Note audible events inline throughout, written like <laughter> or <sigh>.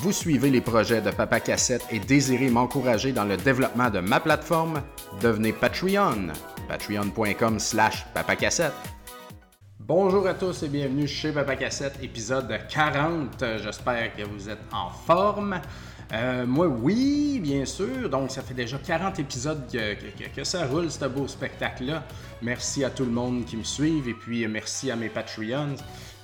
Vous suivez les projets de Papa Cassette et désirez m'encourager dans le développement de ma plateforme? Devenez Patreon. Patreon.com slash papacassette. Bonjour à tous et bienvenue chez Papa Cassette, épisode 40. J'espère que vous êtes en forme. Euh, moi, oui, bien sûr. Donc, ça fait déjà 40 épisodes que, ça roule, ce beau spectacle-là. Merci à tout le monde qui me suit et puis merci à mes Patreons.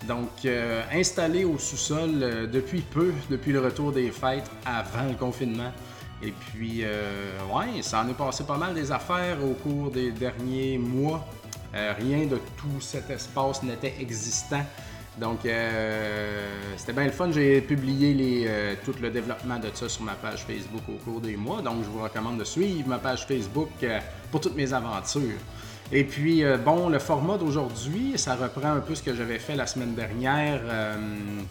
Donc, euh, installé au sous-sol euh, depuis peu, depuis le retour des fêtes, avant le confinement. Et puis, ouais, ça en est passé pas mal des affaires au cours des derniers mois. rien de tout cet espace n'était existant. Donc, euh, c'était bien le fun. J'ai publié euh, tout le développement de ça sur ma page Facebook au cours des mois. Donc, je vous recommande de suivre ma page Facebook euh, pour toutes mes aventures. Et puis, bon, le format d'aujourd'hui, ça reprend un peu ce que j'avais fait la semaine dernière.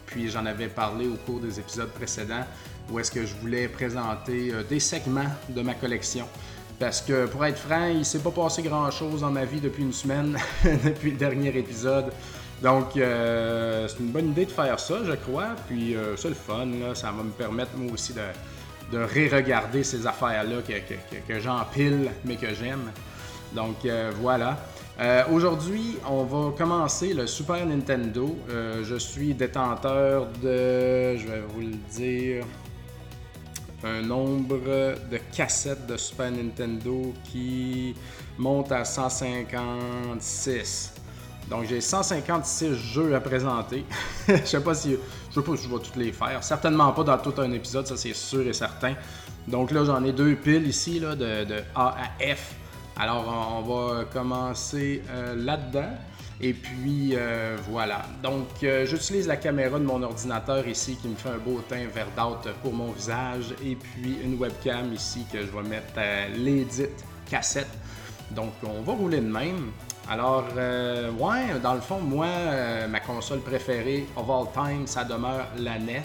puis, j'en avais parlé au cours des épisodes précédents où est-ce que je voulais présenter des segments de ma collection. Parce que, pour être franc, il s'est pas passé grand-chose dans ma vie depuis une semaine, <laughs> depuis le dernier épisode. Donc, euh, c'est une bonne idée de faire ça, je crois. Puis, euh, c'est le fun. Ça va me permettre, moi aussi, de ré-regarder ces affaires-là que, j'empile, mais que j'aime. Donc, euh, voilà. Aujourd'hui, on va commencer le Super Nintendo. je suis détenteur de, je vais vous le dire, un nombre de cassettes de Super Nintendo qui monte à 156. Donc j'ai 156 jeux à présenter. <laughs> je sais pas si je sais pas si je vais tous les faire. Certainement pas dans tout un épisode, ça c'est sûr et certain. Donc là j'en ai deux piles ici de, A à F. Alors on va commencer euh, là-dedans. Et puis euh, voilà. Donc euh, j'utilise la caméra de mon ordinateur ici qui me fait un beau teint verdâtre pour mon visage. Et puis une webcam ici que je vais mettre à l'édit cassette. Donc on va rouler de même. Alors, ouais, dans le fond, moi, ma console préférée of all time, ça demeure la NES.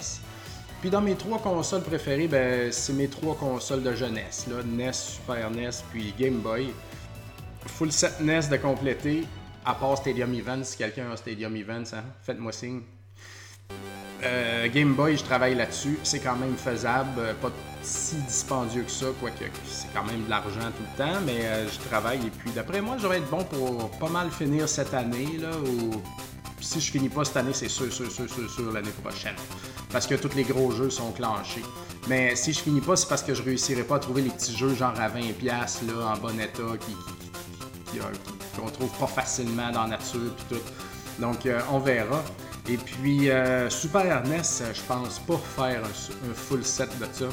Puis dans mes trois consoles préférées, ben, c'est mes trois consoles de jeunesse, là, NES, Super NES, puis Game Boy. Full set NES de compléter, à part Stadium Events, si quelqu'un a Stadium Events, hein, faites-moi signe. Euh, Game Boy, je travaille là-dessus. C'est quand même faisable, euh, pas si dispendieux que ça, quoique c'est quand même de l'argent tout le temps, mais euh, je travaille et puis d'après moi, je vais être bon pour pas mal finir cette année. Là, si je finis pas cette année, c'est sûr, sûr, sûr, sûr, sûr l'année prochaine. Parce que tous les gros jeux sont clenchés. Mais si je finis pas, c'est parce que je réussirai pas à trouver les petits jeux genre à 20$ là, en bon état qu'on trouve pas facilement dans la nature puis tout. Donc on verra. Et puis, euh, Super NES, je pense pas faire un, full set de ça.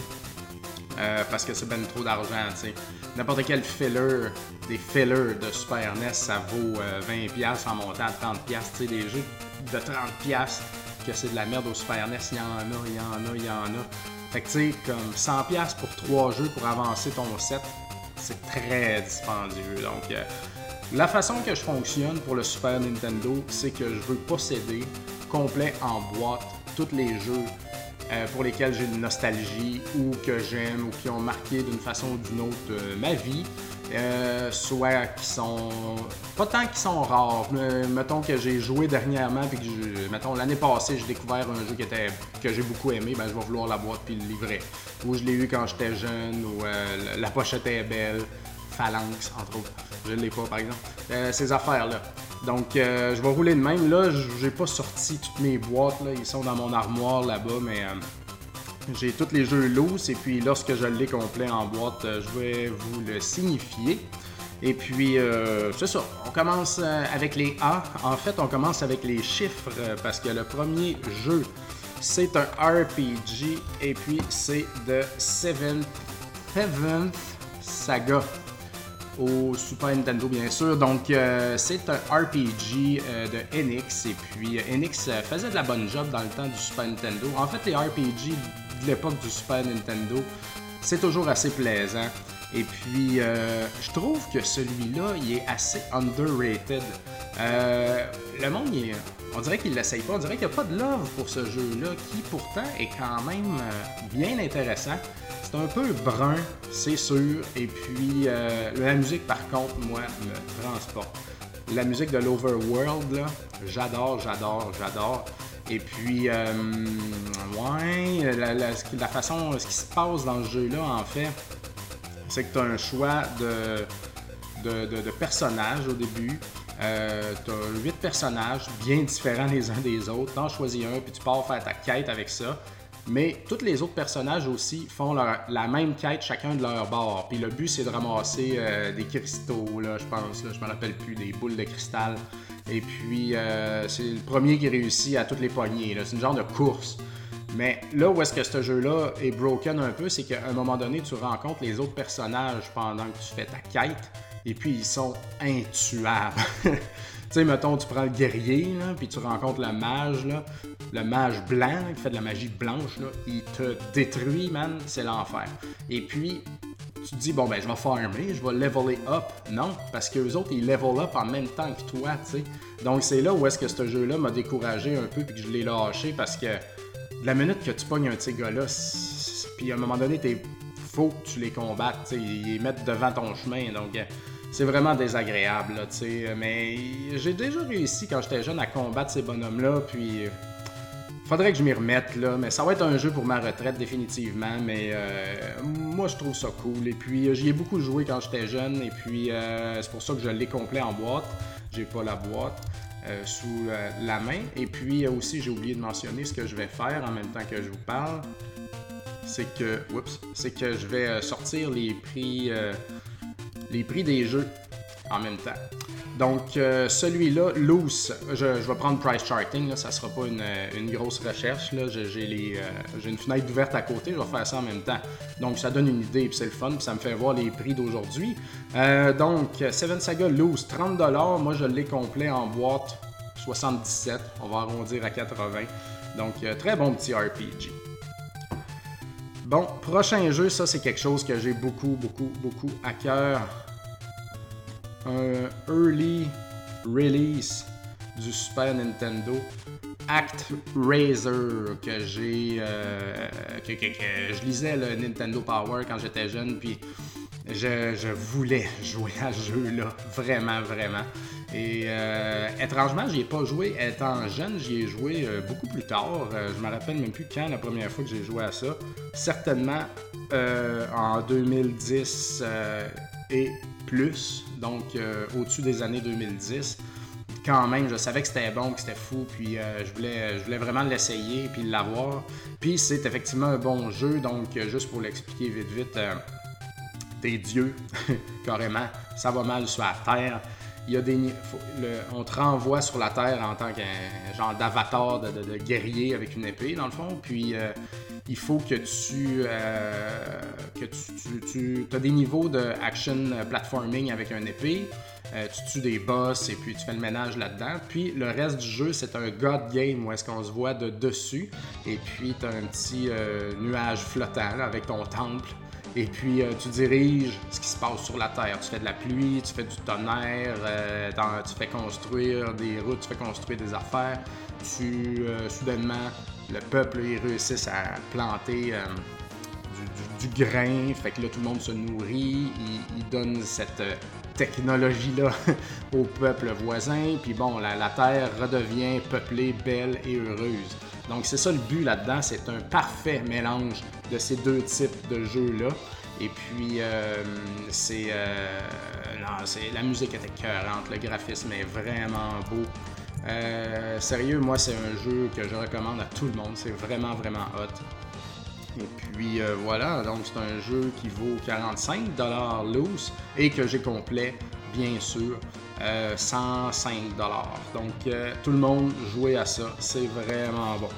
Euh, parce que c'est ben trop d'argent, tu sais. N'importe quel filler, des fillers de Super NES, ça vaut 20$ euh, en montant à 30$. Tu sais, des jeux de 30$ que c'est de la merde au Super NES, il y en a, il y en a, il y en a. Fait que tu sais, comme 100$ pour 3 jeux pour avancer ton set, c'est très dispendieux. Donc, la façon que je fonctionne pour le Super Nintendo, c'est que je veux posséder complet en boîte tous les jeux euh, pour lesquels j'ai une nostalgie ou que j'aime ou qui ont marqué d'une façon ou d'une autre euh, ma vie. Euh, soit qui sont pas tant qui sont rares mettons que j'ai joué dernièrement puis que mettons l'année passée j'ai découvert un jeu que j'ai beaucoup aimé ben je vais vouloir la boîte puis le livrer. Ou je l'ai eu quand j'étais jeune ou la pochette est belle Phalanx entre autres. Je l'ai pas par exemple. Ces affaires là donc, euh, je vais rouler de même. Là, j'ai pas sorti toutes mes boîtes. Ils sont dans mon armoire là-bas, mais euh, j'ai tous les jeux loose. Et puis, lorsque je l'ai complet en boîte, euh, je vais vous le signifier. Et puis, c'est ça. On commence avec les A. En fait, on commence avec les chiffres parce que le premier jeu, c'est un RPG. Et puis, c'est de Seventh, Seventh Saga au Super Nintendo, bien sûr. Donc, euh, c'est un RPG euh, de NX. Et puis, euh, NX faisait de la bonne job dans le temps du Super Nintendo. En fait, les RPG de l'époque du Super Nintendo, c'est toujours assez plaisant. Et puis, je trouve que celui-là, il est assez underrated. le monde, on dirait qu'il l'essaye pas. On dirait qu'il n'y a pas de love pour ce jeu-là, qui pourtant est quand même bien intéressant. C'est un peu brun, c'est sûr. Et puis, euh, la musique, par contre, moi, me transporte. La musique de l'Overworld, j'adore, j'adore, j'adore. Et puis, euh, ouais, la, façon, ce qui se passe dans le jeu-là, en fait, c'est que tu as un choix de, personnages au début. Euh, tu as huit personnages bien différents les uns des autres. Tu en choisis un, puis tu pars faire ta quête avec ça. Mais tous les autres personnages aussi font la même quête chacun de leur bord. Puis le but, c'est de ramasser euh, des cristaux, là, je pense. Je me rappelle plus, des boules de cristal. Et puis, euh, c'est le premier qui réussit à toutes les poignées. C'est une genre de course. Mais là où est-ce que ce jeu-là est broken un peu, c'est qu'à un moment donné, tu rencontres les autres personnages pendant que tu fais ta quête, et puis ils sont intuables. <laughs> tu sais, mettons, tu prends le guerrier, puis tu rencontres le mage, là, le mage blanc qui fait de la magie blanche, là, il te détruit, man, c'est l'enfer. Et puis, tu te dis, bon, ben, je vais farmer, je vais leveler up. Non, parce que les autres, ils level up en même temps que toi, tu sais. Donc, c'est là où est-ce que ce jeu-là m'a découragé un peu, puis que je l'ai lâché, parce que la minute que tu pognes un de ces gars-là, puis à un moment donné, t'es faut que tu les combattes, ils les mettent devant ton chemin, donc euh, c'est vraiment désagréable, sais. Mais j'ai déjà réussi quand j'étais jeune à combattre ces bonhommes-là, puis Faudrait que je m'y remette, là, mais ça va être un jeu pour ma retraite définitivement, mais euh, moi je trouve ça cool. Et puis j'y ai beaucoup joué quand j'étais jeune, et puis euh, c'est pour ça que je l'ai complet en boîte. J'ai pas la boîte euh, sous la main. Et puis aussi j'ai oublié de mentionner ce que je vais faire en même temps que je vous parle. C'est que, c'est que je vais sortir les prix, les prix des jeux en même temps. Donc, euh, celui-là, loose, je, vais prendre price charting, là, ça sera pas une, grosse recherche. Euh, j'ai, une fenêtre ouverte à côté, je vais faire ça en même temps. Donc, ça donne une idée, puis c'est le fun, puis ça me fait voir les prix d'aujourd'hui. Euh, donc, Seven Saga loose, 30$. Moi, je l'ai complet en boîte, 77$. On va arrondir à 80$. Donc, très bon petit RPG. Bon, prochain jeu, ça c'est quelque chose que j'ai beaucoup, beaucoup, beaucoup à cœur un early release du Super Nintendo Act Razor que j'ai euh, je lisais le Nintendo Power quand j'étais jeune puis je, voulais jouer à ce jeu-là, vraiment, vraiment. Et euh, étrangement, j'y ai pas joué étant jeune, j'y ai joué euh, beaucoup plus tard. je me rappelle même plus quand la première fois que j'ai joué à ça. Certainement en 2010 et plus, donc euh, au-dessus des années 2010. Quand même, je savais que c'était bon, que c'était fou, puis euh, je, voulais, je voulais vraiment l'essayer, puis l'avoir. Puis c'est effectivement un bon jeu, donc euh, juste pour l'expliquer vite vite, t'es Dieu, <laughs> carrément, ça va mal sur la Terre. Il y a des, on te renvoie sur la Terre en tant qu'un genre d'avatar de, guerrier avec une épée, dans le fond, puis il faut que tu, euh, que tu, as des niveaux de action platforming avec un épée. Euh, tu tues des boss et puis tu fais le ménage là-dedans. Puis le reste du jeu, c'est un God game où est-ce qu'on se voit de dessus. Et puis tu as un petit euh, nuage flottant avec ton temple. Et puis tu diriges ce qui se passe sur la Terre. Tu fais de la pluie, tu fais du tonnerre, tu fais construire des routes, tu fais construire des affaires. Tu, soudainement, le peuple, ils à planter euh, du, grain, fait que là, tout le monde se nourrit, ils, donnent cette euh, technologie-là <laughs> au peuple voisin, puis bon, la, terre redevient peuplée, belle et heureuse. Donc c'est ça le but là-dedans, c'est un parfait mélange de ces deux types de jeux-là. Et puis, euh, c'est, la musique est écœurante, le graphisme est vraiment beau. Euh, sérieux, moi, c'est un jeu que je recommande à tout le monde. C'est vraiment, vraiment hot. Et puis euh, voilà, donc c'est un jeu qui vaut 45 loose et que j'ai complet, bien sûr, 105 euh, Donc tout le monde jouait à ça, c'est vraiment bon.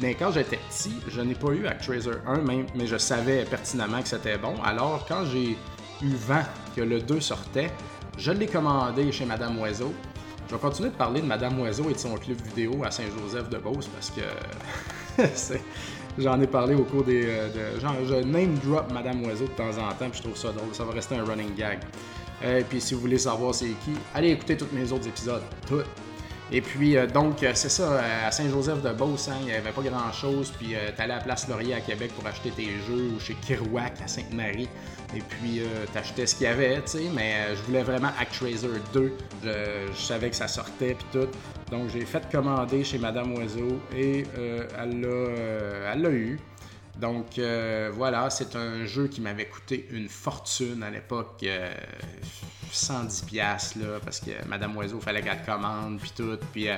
Mais quand j'étais petit, je n'ai pas eu Actraiser 1, même, mais je savais pertinemment que c'était bon. Alors quand j'ai eu vent que le 2 sortait, je l'ai commandé chez Madame Oiseau. Je vais continuer de parler de Madame Oiseau et de son club vidéo à Saint-Joseph de Beauce parce que <laughs> j'en ai parlé au cours des. Euh, genre, je name drop Madame Oiseau de temps en temps, puis je trouve ça drôle. Ça va rester un running gag. Et puis si vous voulez savoir c'est qui, allez écouter tous mes autres épisodes. Toutes. Et puis, euh, donc, euh, c'est ça, à Saint-Joseph-de-Beauce, hein, il n'y avait pas grand-chose. Puis, tu allais à Place Laurier à Québec pour acheter tes jeux ou chez Kirouac à Sainte-Marie. Et puis, tu achetais ce qu'il y avait, tu sais. Mais je voulais vraiment ActRaiser 2. Je, savais que ça sortait, puis tout. Donc, j'ai fait commander chez Madame Oiseau et elle l'a eu. Donc euh, voilà, c'est un jeu qui m'avait coûté une fortune à l'époque, 110 euh, pièces là, parce que Madame Oiseau fallait qu'elle commande puis tout, puis euh,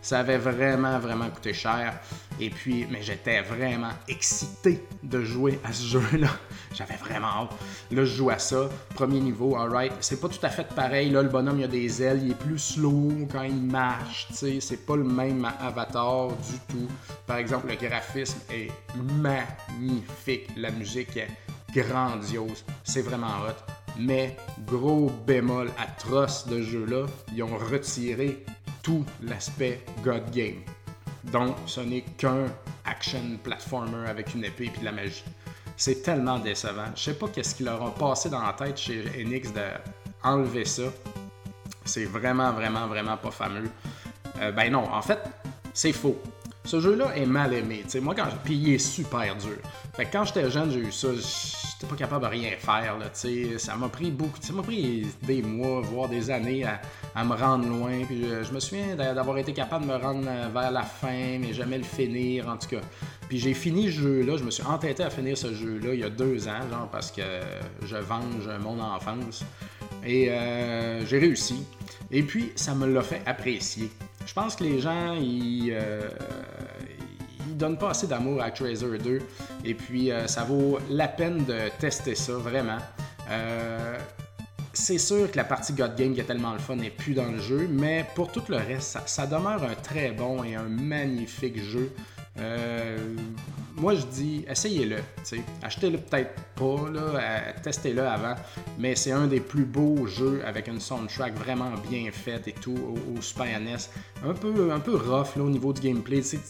ça avait vraiment vraiment coûté cher. Et puis, mais j'étais vraiment excité de jouer à ce jeu-là. <laughs> J'avais vraiment hâte. Là, je joue à ça. Premier niveau, alright. C'est pas tout à fait pareil. Là, le bonhomme, il a des ailes. Il est plus slow quand il marche. sais. C'est pas le même avatar du tout. Par exemple, le graphisme est magnifique. La musique est grandiose. C'est vraiment hot. Mais gros bémol atroce de jeu-là, ils ont retiré tout l'aspect God Game. Donc, ce n'est qu'un action platformer avec une épée et de la magie. C'est tellement décevant. Je sais pas qu'est-ce qui leur a passé dans la tête chez Enix d'enlever ça. C'est vraiment, vraiment, vraiment pas fameux. Euh, ben non, en fait, c'est faux. Ce jeu-là est mal aimé. moi, quand puis il est super dur. Fait quand j'étais jeune, j'ai eu ça j'étais pas capable de rien faire. Là, ça m'a pris beaucoup, ça m'a pris des mois, voire des années à, me rendre loin. Puis je, me souviens d'avoir été capable de me rendre euh, vers la fin, mais jamais le finir en tout cas. Puis j'ai fini ce jeu-là, je me suis entêté à finir ce jeu-là il y a deux ans, genre parce que je venge mon enfance. Et euh, j'ai réussi. Et puis ça me l'a fait apprécier. Je pense que les gens, ils, euh, donne pas assez d'amour à Tracer 2. Et puis, euh, ça vaut la peine de tester ça, vraiment. Euh, c'est sûr que la partie God Game qui est tellement le fun n'est plus dans le jeu, mais pour tout le reste, ça demeure un très bon et un magnifique jeu. Euh, moi, je dis, essayez-le. Achetez-le peut-être pas, testez-le avant, mais c'est un des plus beaux jeux avec une soundtrack vraiment bien faite et tout au, Super NES. Un peu, un peu rough là, au niveau du gameplay. C'est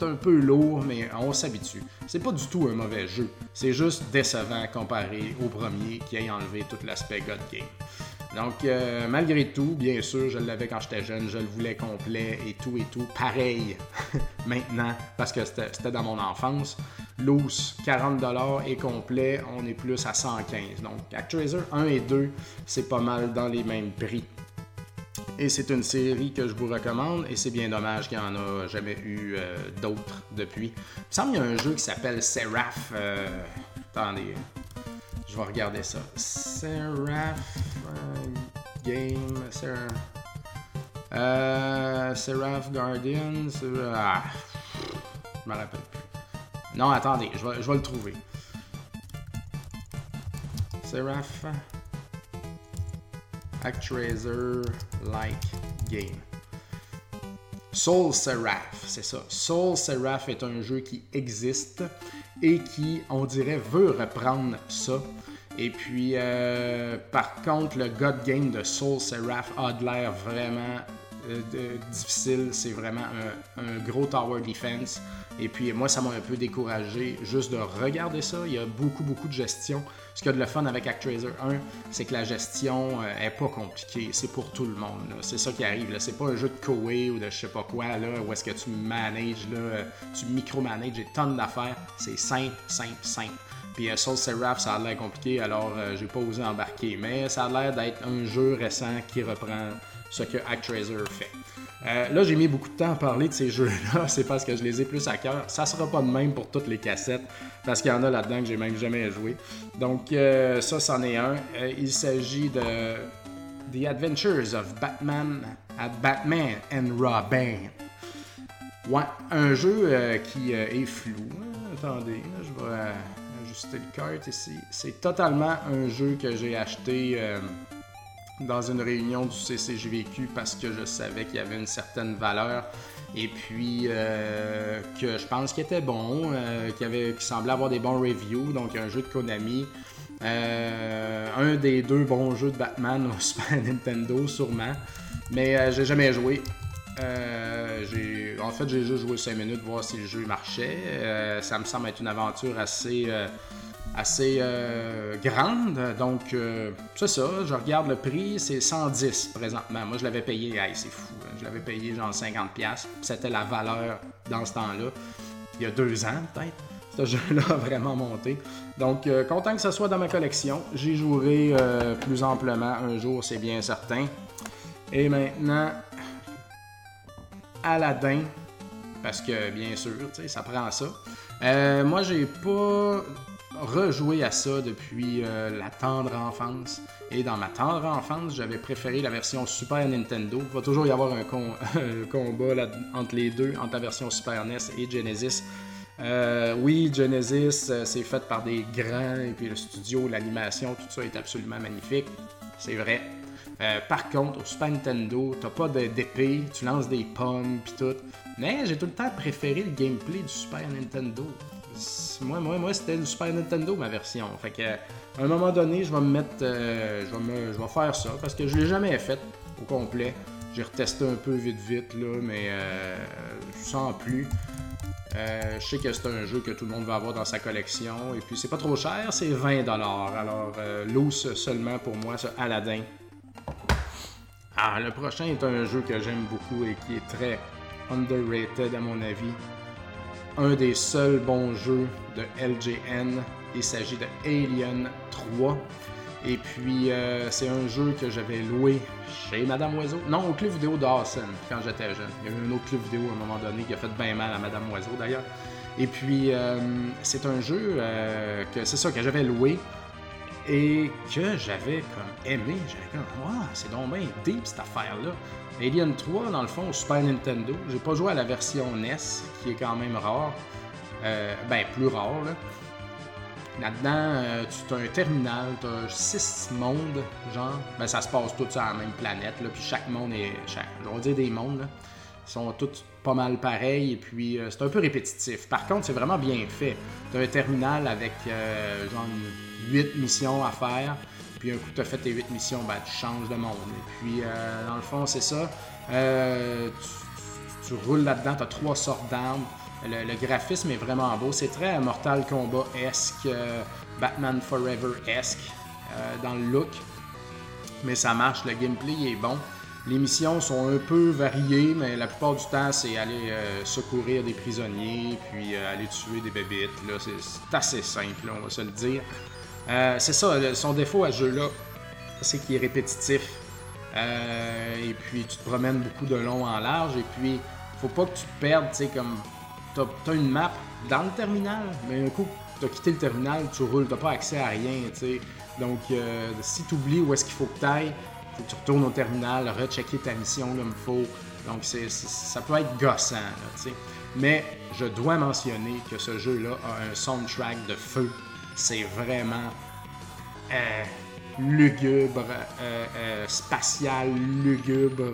un peu lourd, mais on s'habitue. C'est pas du tout un mauvais jeu. C'est juste décevant comparé au premier qui a enlevé tout l'aspect God Game. Donc, euh, malgré tout, bien sûr, je l'avais quand j'étais jeune, je le voulais complet et tout et tout. Pareil <laughs> maintenant, parce que c'était dans mon enfance. Loose, 40$ et complet, on est plus à 115$. Donc, ActRaiser 1 et 2, c'est pas mal dans les mêmes prix. Et c'est une série que je vous recommande et c'est bien dommage qu'il n'y en a jamais eu euh, d'autres depuis. Il me semble qu'il y a un jeu qui s'appelle Seraph. Euh, attendez, je vais regarder ça. Seraph euh, Game. Seraph. Euh, Seraph Guardian. Ah, je me rappelle plus. Non, attendez, je vais, je vais le trouver. Seraph. Actraiser Like Game. Soul Seraph, c'est ça. Soul Seraph est un jeu qui existe et qui, on dirait, veut reprendre ça. Et puis, euh, par contre, le God Game de Soul Seraph a de l'air vraiment euh, difficile. C'est vraiment un, gros tower defense. Et puis, moi, ça m'a un peu découragé juste de regarder ça. Il y a beaucoup, beaucoup de gestion. Ce qu'il y a de le fun avec ActRaiser 1, c'est que la gestion euh, est pas compliquée. C'est pour tout le monde. C'est ça qui arrive. C'est pas un jeu de Koei ou de je sais pas quoi, là, où est-ce que tu manages, là, tu micromanages des tonnes d'affaires. C'est simple, simple, simple. Puis euh, Soul Seraph, ça a l'air compliqué, alors euh, j'ai pas osé embarquer. Mais ça a l'air d'être un jeu récent qui reprend ce que ActRaiser fait. Euh, là, j'ai mis beaucoup de temps à parler de ces jeux-là, <laughs> c'est parce que je les ai plus à cœur. Ça sera pas de même pour toutes les cassettes, parce qu'il y en a là-dedans que j'ai même jamais joué. Donc, ça, c'en est un. il s'agit de The Adventures of Batman at Batman and Robin. Ouais, un jeu qui est flou. Attendez, je vais ajuster le carte ici. C'est totalement un jeu que j'ai acheté euh, dans une réunion du CCJVQ parce que je savais qu'il y avait une certaine valeur et puis euh, que je pense qu'il était bon, euh, qu'il, semblait avoir des bons reviews, donc un jeu de Konami. un des deux bons jeux de Batman au <laughs> Super Nintendo, sûrement. Mais j'ai jamais joué. en fait, j'ai juste joué 5 minutes voir si le jeu marchait. ça me semble être une aventure assez assez euh, grande. Donc, euh, c'est ça. Je regarde le prix, c'est 110 présentement. Moi, je l'avais payé, c'est fou. Hein. Je l'avais payé genre 50$. C'était la valeur dans ce temps-là. Il y a deux ans, peut-être. Ce jeu-là a vraiment monté. Donc, euh, content que ce soit dans ma collection. J'y jouerai plus amplement un jour, c'est bien certain. Et maintenant, Aladdin. Parce que, bien sûr, ça prend ça. moi, j'ai pas rejoué à ça depuis euh, la tendre enfance. Et dans ma tendre enfance, j'avais préféré la version Super Nintendo. Il va toujours y avoir un, <laughs> combat entre les deux, entre la version Super NES et Genesis. Euh, oui, Genesis, euh, c'est fait par des grands, et puis le studio, l'animation, tout ça est absolument magnifique. C'est vrai. par contre, au Super Nintendo, t'as pas d'épée, tu lances des pommes, puis tout. Mais j'ai tout le temps préféré le gameplay du Super Nintendo moi, moi, moi c'était le Super Nintendo ma version. Fait que à un moment donné, je vais me mettre. Euh, je, vais je vais faire ça parce que je l'ai jamais fait au complet. J'ai retesté un peu vite vite là, mais euh, je sens plus. Euh, je sais que c'est un jeu que tout le monde va avoir dans sa collection. Et puis c'est pas trop cher, c'est 20$. Alors euh, seulement pour moi, ce Aladdin. Ah, le prochain est un jeu que j'aime beaucoup et qui est très underrated à mon avis un des seuls bons jeux de LGN. Il s'agit de Alien 3. Et puis, euh, c'est un jeu que j'avais loué chez Madame Oiseau. Non, au club vidéo Dawson, quand j'étais jeune. Il y a eu un autre club vidéo à un moment donné qui a fait bien mal à Madame Oiseau, d'ailleurs. Et puis, euh, c'est un jeu euh, que c'est ça que j'avais loué et que j'avais comme aimé. J'avais comme, wow, c'est donc bien deep cette affaire-là. Alien 3, dans le fond, au Super Nintendo. J'ai pas joué à la version NES, qui est quand même rare. Euh, ben, plus rare, là. Là-dedans, euh, tu as un terminal, tu as six mondes, genre. Ben, ça se passe tout sur la même planète, là. Puis chaque monde est. Chaque, on va dire des mondes, là. Ils sont tous pas mal pareils, et puis euh, c'est un peu répétitif. Par contre, c'est vraiment bien fait. Tu as un terminal avec, genre, 8 missions à faire. Puis un coup tu as fait tes 8 missions, ben, tu changes de monde. Et puis, euh, dans le fond, c'est ça. Euh, tu, roules là-dedans, tu as trois sortes d'armes. Le, graphisme est vraiment beau. C'est très Mortal Kombat-esque, euh, Batman Forever-esque dans le look. Mais ça marche, le gameplay est bon. Les missions sont un peu variées, mais la plupart du temps, c'est aller secourir des prisonniers, puis aller tuer des bébites. C'est assez simple, on va se le dire. Euh, c'est ça, son défaut à ce jeu-là, c'est qu'il est répétitif. Euh, et puis tu te promènes beaucoup de long en large. Et puis, faut pas que tu te perdes, tu sais, comme. T'as as une map dans le terminal, mais un coup, tu as quitté le terminal, tu roules, t'as pas accès à rien, tu sais. Donc, euh, si tu oublies où est-ce qu'il faut que tu ailles, faut que tu retournes au terminal, rechecker ta mission comme il faut. Donc, ça peut être gossant, tu sais. Mais je dois mentionner que ce jeu-là a un soundtrack de feu c'est vraiment euh, lugubre, euh, euh, spatial, lugubre,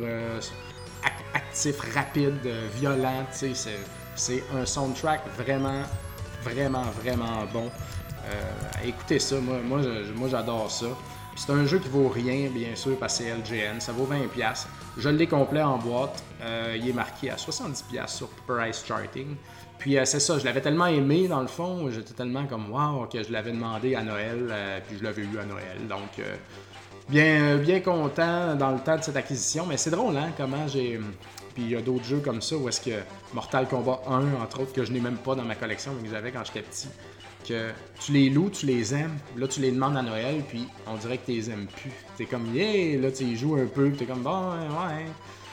actif, rapide, violent. C'est un soundtrack vraiment, vraiment, vraiment bon. écoutez ça, moi, moi j'adore ça. C'est un jeu qui vaut rien, bien sûr, parce que c'est LGN. Ça vaut 20$. Je l'ai complet en boîte. il est marqué à 70$ sur Price Charting. Puis euh, c'est ça, je l'avais tellement aimé dans le fond, j'étais tellement comme wow que je l'avais demandé à Noël, euh, puis je l'avais eu à Noël. Donc euh, bien, bien content dans le temps de cette acquisition. Mais c'est drôle, hein, comment j'ai. Puis il y a d'autres jeux comme ça où est-ce que Mortal Kombat 1, entre autres, que je n'ai même pas dans ma collection, mais que j'avais quand j'étais petit, que tu les loues, tu les aimes, là tu les demandes à Noël, puis on dirait que tu les aimes plus. T'es comme yeah, là tu y joues un peu, t'es comme bon, ouais.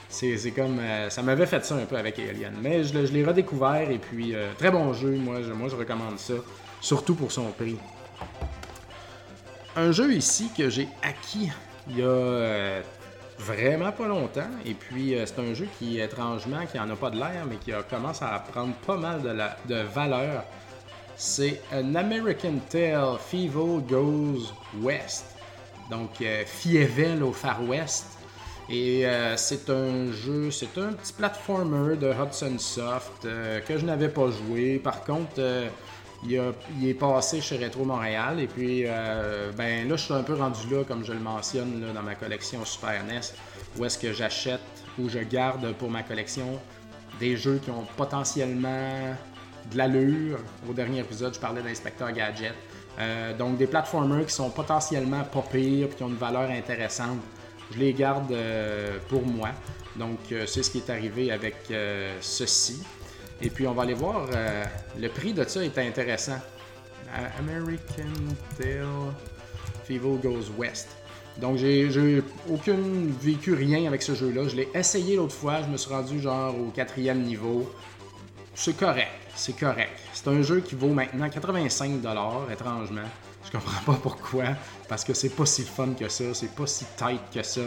C'est comme. Euh, ça m'avait fait ça un peu avec Alien. Mais je, l'ai redécouvert et puis euh, très bon jeu. Moi je, recommande ça. Surtout pour son prix. Un jeu ici que j'ai acquis il y a euh, vraiment pas longtemps. Et puis c'est un jeu qui, étrangement, qui en a pas de l'air, mais qui a commencé à prendre pas mal de, valeur. C'est An American Tale, Feeble Goes West. Donc, Fievel au Far West. Et euh, c'est un jeu, c'est un petit platformer de Hudson Soft euh, que je n'avais pas joué. Par contre, euh, il, est passé chez Retro Montréal. Et puis, ben là, je suis un peu rendu là, comme je le mentionne dans ma collection Super NES, où est-ce que j'achète ou je garde pour ma collection des jeux qui ont potentiellement de l'allure. Au dernier épisode, je parlais d'Inspecteur Gadget. donc des platformers qui sont potentiellement pas pires et qui ont une valeur intéressante. Je les garde pour moi. Donc c'est ce qui est arrivé avec ceci. Et puis on va aller voir, le prix de ça est intéressant. American Tail Fever Goes West. Donc, j'ai aucune vécu rien avec ce jeu-là. Je l'ai essayé l'autre fois, je me suis rendu genre au quatrième niveau. C'est correct, c'est correct. C'est un jeu qui vaut maintenant 85 étrangement. Je comprends pas pourquoi, parce que c'est pas si fun que ça, c'est pas si tight que ça.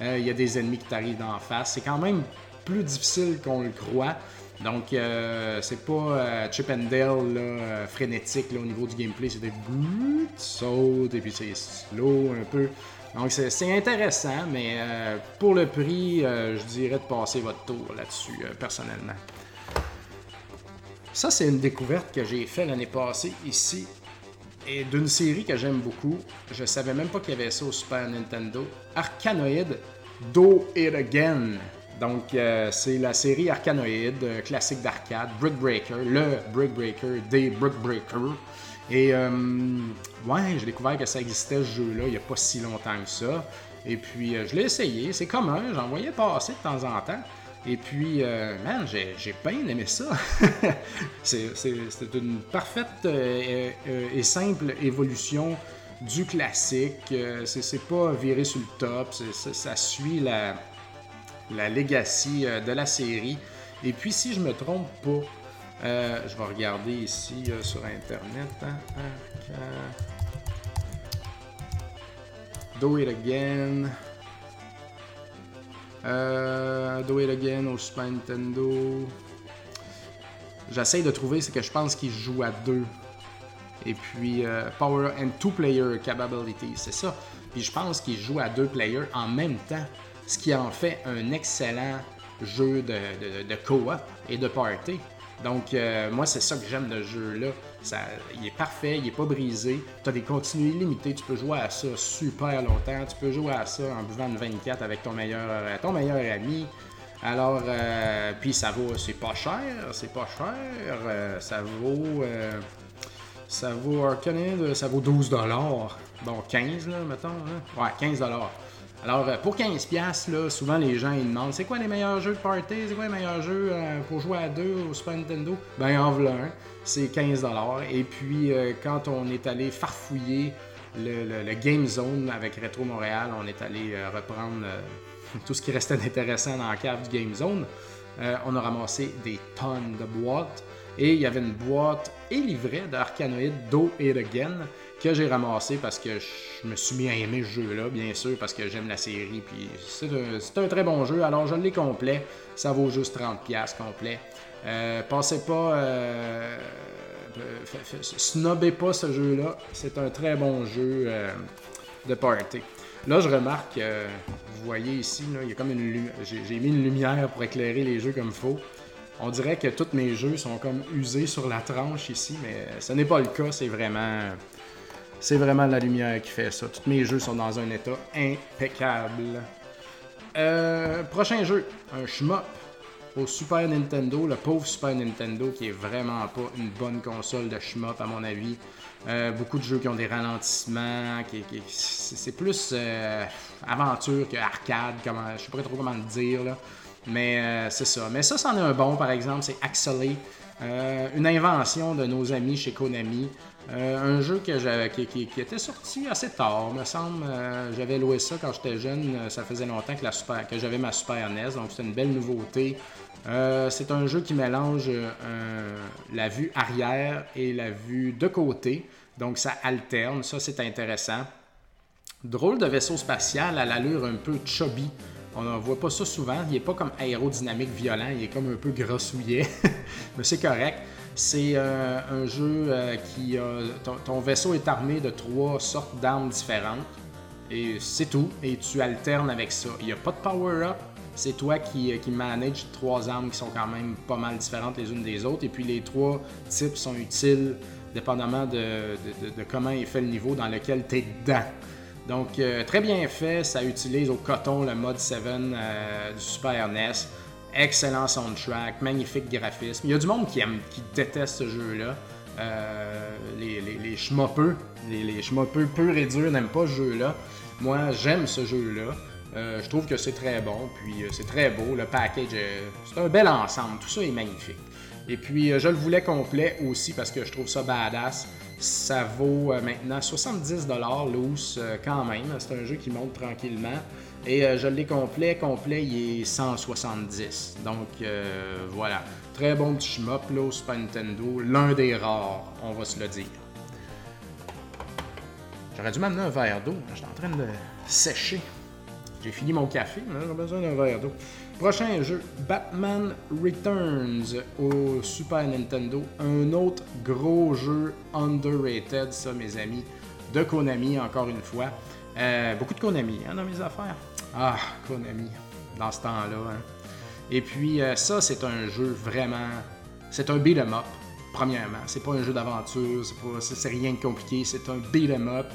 Euh, il y a des ennemis qui t'arrivent d'en face. C'est quand même plus difficile qu'on le croit. Donc, euh, c'est pas euh, Chip and Dale là, frénétique au niveau du gameplay. C'est des sautes, et puis c'est slow un peu. Donc c'est intéressant, mais euh, pour le prix, euh, je dirais de passer votre tour là-dessus, euh, personnellement. Ça, c'est une découverte que j'ai faite l'année passée ici, et d'une série que j'aime beaucoup. Je savais même pas qu'il y avait ça au Super Nintendo. Arcanoid Do It Again. Donc, c'est la série Arcanoid, classique d'arcade, Brick Breaker, le Brick Breaker des Brick Breakers. Et euh, ouais, j'ai découvert que ça existait ce jeu-là il n'y a pas si longtemps que ça. Et puis euh, je l'ai essayé, c'est commun, j'en voyais passer de temps en temps. Et puis, euh, man, j'ai bien aimé ça. <laughs> c'est une parfaite et simple évolution du classique. c'est pas viré sur le top, ça suit la, la legacy de la série. Et puis, si je me trompe pas, euh, je vais regarder ici euh, sur Internet. Hein, Do It Again. Euh, Do It Again au Super Nintendo. J'essaie de trouver ce que je pense qu'il joue à deux. Et puis Power and Two Player Capability, c'est ça. Puis je pense qu'il joue à deux players en même temps, ce qui en fait un excellent jeu de co-op et de party. Donc, euh, moi, c'est ça que j'aime de ce jeu-là. il est parfait, il est pas brisé. Tu as des continues illimitées, tu peux jouer à ça super longtemps. Tu peux jouer à ça en buvant une 24 avec ton meilleur, euh, ton meilleur ami. Alors, euh, puis ça vaut, c'est pas cher, c'est pas cher. ça vaut, ça vaut ça vaut 12 dollars. Bon, 15 là, mettons. Hein? Ouais, 15 dollars. Alors, euh, pour 15$, là, souvent les gens ils demandent c'est quoi les meilleurs jeux de party, c'est quoi les meilleurs jeux euh, pour jouer à deux au Super Nintendo? Ben, en voilà un, c'est 15$. Et puis, euh, quand on est allé farfouiller le, Game Zone avec Retro Montréal, on est allé reprendre <laughs> tout ce qui restait d'intéressant dans la cave du Game Zone. on a ramassé des tonnes de boîtes. Et il y avait une boîte et livret d'Arcanoid Do It Again que j'ai ramassé parce que je me suis mis à aimer ce jeu-là, bien sûr, parce que j'aime la série. Puis c'est un, très bon jeu. Alors je l'ai complet. Ça vaut juste 30$ complet. Euh, pensez pas. Euh, snobez pas ce jeu-là. C'est un très bon jeu euh, de party. Là, je remarque, vous voyez ici, il y a comme une j'ai mis une lumière pour éclairer les jeux comme il faut. On dirait que tous mes jeux sont comme usés sur la tranche ici, mais ce n'est pas le cas. C'est vraiment c'est vraiment la lumière qui fait ça. Tous mes jeux sont dans un état impeccable. Euh, prochain jeu, un shmup au Super Nintendo, le pauvre Super Nintendo qui est vraiment pas une bonne console de shmup à mon avis. Euh, beaucoup de jeux qui ont des ralentissements, qui, c'est plus euh, aventure que arcade, comment, je sais pas trop comment le dire là. Mais c'est ça. Mais ça, c'en est un bon par exemple, c'est Axelay. une invention de nos amis chez Konami. Euh, un jeu qui, était sorti assez tard, me semble. Euh, j'avais loué ça quand j'étais jeune. Euh, ça faisait longtemps que j'avais ma Super NES, donc c'est une belle nouveauté. c'est un jeu qui mélange la vue arrière et la vue de côté. Donc ça alterne, ça c'est intéressant. Drôle de vaisseau spatial à l'allure un peu chubby. On ne voit pas ça souvent. Il n'est pas comme aérodynamique violent, il est comme un peu grossouillet. <laughs> Mais c'est correct. C'est euh, un jeu euh, qui ton, vaisseau est armé de trois sortes d'armes différentes. Et c'est tout. Et tu alternes avec ça. Il n'y a pas de power-up. C'est toi qui, euh, qui manage trois armes qui sont quand même pas mal différentes les unes des autres. Et puis les trois types sont utiles dépendamment de, comment est fait le niveau dans lequel tu es dedans. Donc, très bien fait. Ça utilise au coton le mode 7 du Super NES. Excellent soundtrack, magnifique graphisme. Il y a du monde qui déteste ce jeu-là. les, les, les schmoppeux, les, n'aiment pas ce jeu-là. Moi, j'aime ce jeu-là. je trouve que c'est très bon, puis c'est très beau. Le package, c'est un bel ensemble. Tout ça est magnifique. Et puis, je le voulais complet aussi parce que je trouve ça badass. Ça vaut maintenant 70$ loose quand même. C'est un jeu qui monte tranquillement. Et euh, je l'ai complet. Complet, il est 170. Donc euh, voilà. Très bon petit shmup là, au Super Nintendo. L'un des rares, on va se le dire. J'aurais dû m'amener un verre d'eau. J'étais en train de sécher. J'ai fini mon café, mais j'ai besoin d'un verre d'eau. Prochain jeu, Batman Returns au Super Nintendo. Un autre gros jeu underrated, ça mes amis, de Konami encore une fois. Euh, beaucoup de Konami hein, dans mes affaires. Ah, Konami, dans ce temps-là. Hein. Et puis, euh, ça, c'est un jeu vraiment. C'est un beat'em up, premièrement. C'est pas un jeu d'aventure, c'est, rien de compliqué. C'est un beat'em up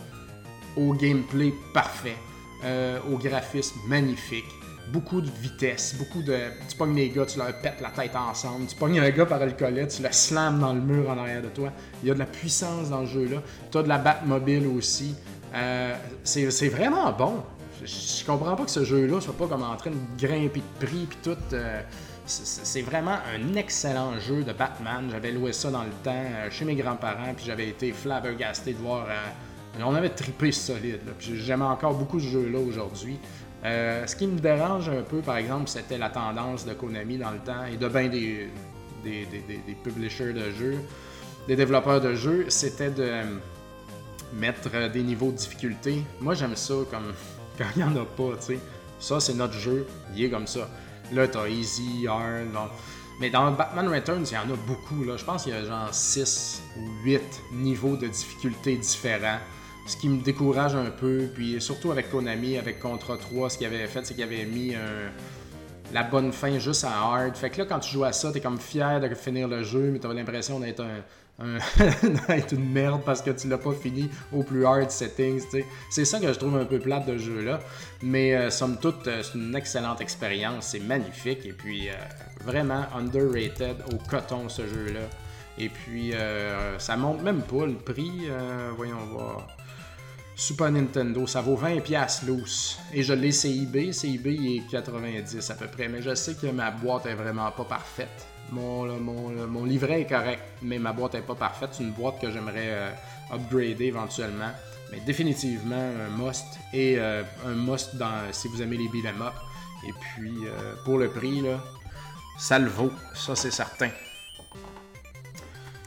au gameplay parfait, euh, au graphisme magnifique. Beaucoup de vitesse, beaucoup de. Tu pognes les gars, tu leur pètes la tête ensemble. Tu pognes un gars par le collet, tu le slams dans le mur en arrière de toi. Il y a de la puissance dans le jeu-là. Tu as de la Batmobile aussi. Euh, c'est vraiment bon je, comprends pas que ce jeu-là soit pas comme en train de grimper de prix puis tout. Euh, c'est vraiment un excellent jeu de Batman. J'avais loué ça dans le temps euh, chez mes grands-parents, puis j'avais été flabbergasté de voir. On avait trippé solide. J'aime encore beaucoup ce jeu-là aujourd'hui. ce qui me dérange un peu, par exemple, c'était la tendance de Konami dans le temps et de bien des, des, des, publishers de jeux, des développeurs de jeux, c'était de mettre des niveaux de difficulté. Moi, j'aime ça comme <laughs> quand il n'y en a pas, tu sais. Ça, c'est notre jeu, il est comme ça. Là, t'as Easy, Hard, Mais dans Batman Returns, il y en a beaucoup, là. Je pense qu'il y a genre 6 ou 8 niveaux de difficulté différents. Ce qui me décourage un peu. Puis surtout avec Konami, avec Contra 3, ce qu'il avait fait, c'est qu'il avait mis la bonne fin juste à hard. Fait que là, quand tu joues à ça, t'es comme fier de finir le jeu, mais t'as l'impression d'être un, <laughs> être une merde parce que tu l'as pas fini au plus hard settings. C'est ça que je trouve un peu plate de jeu là. Mais euh, somme toute, euh, c'est une excellente expérience. C'est magnifique. Et puis, euh, vraiment underrated au coton ce jeu-là. Et puis, ça monte même pas le prix. voyons voir. Super Nintendo, ça vaut 20$ loose. Et je l'ai CIB. CIB, est 90 à peu près. Mais je sais que ma boîte est vraiment pas parfaite. Mon, livret est correct, mais ma boîte n'est pas parfaite. C'est une boîte que j'aimerais euh, upgrader éventuellement. Mais définitivement un must. Et euh, un must dans, si vous aimez les beat'em. Et puis euh, pour le prix, là, ça le vaut. Ça c'est certain.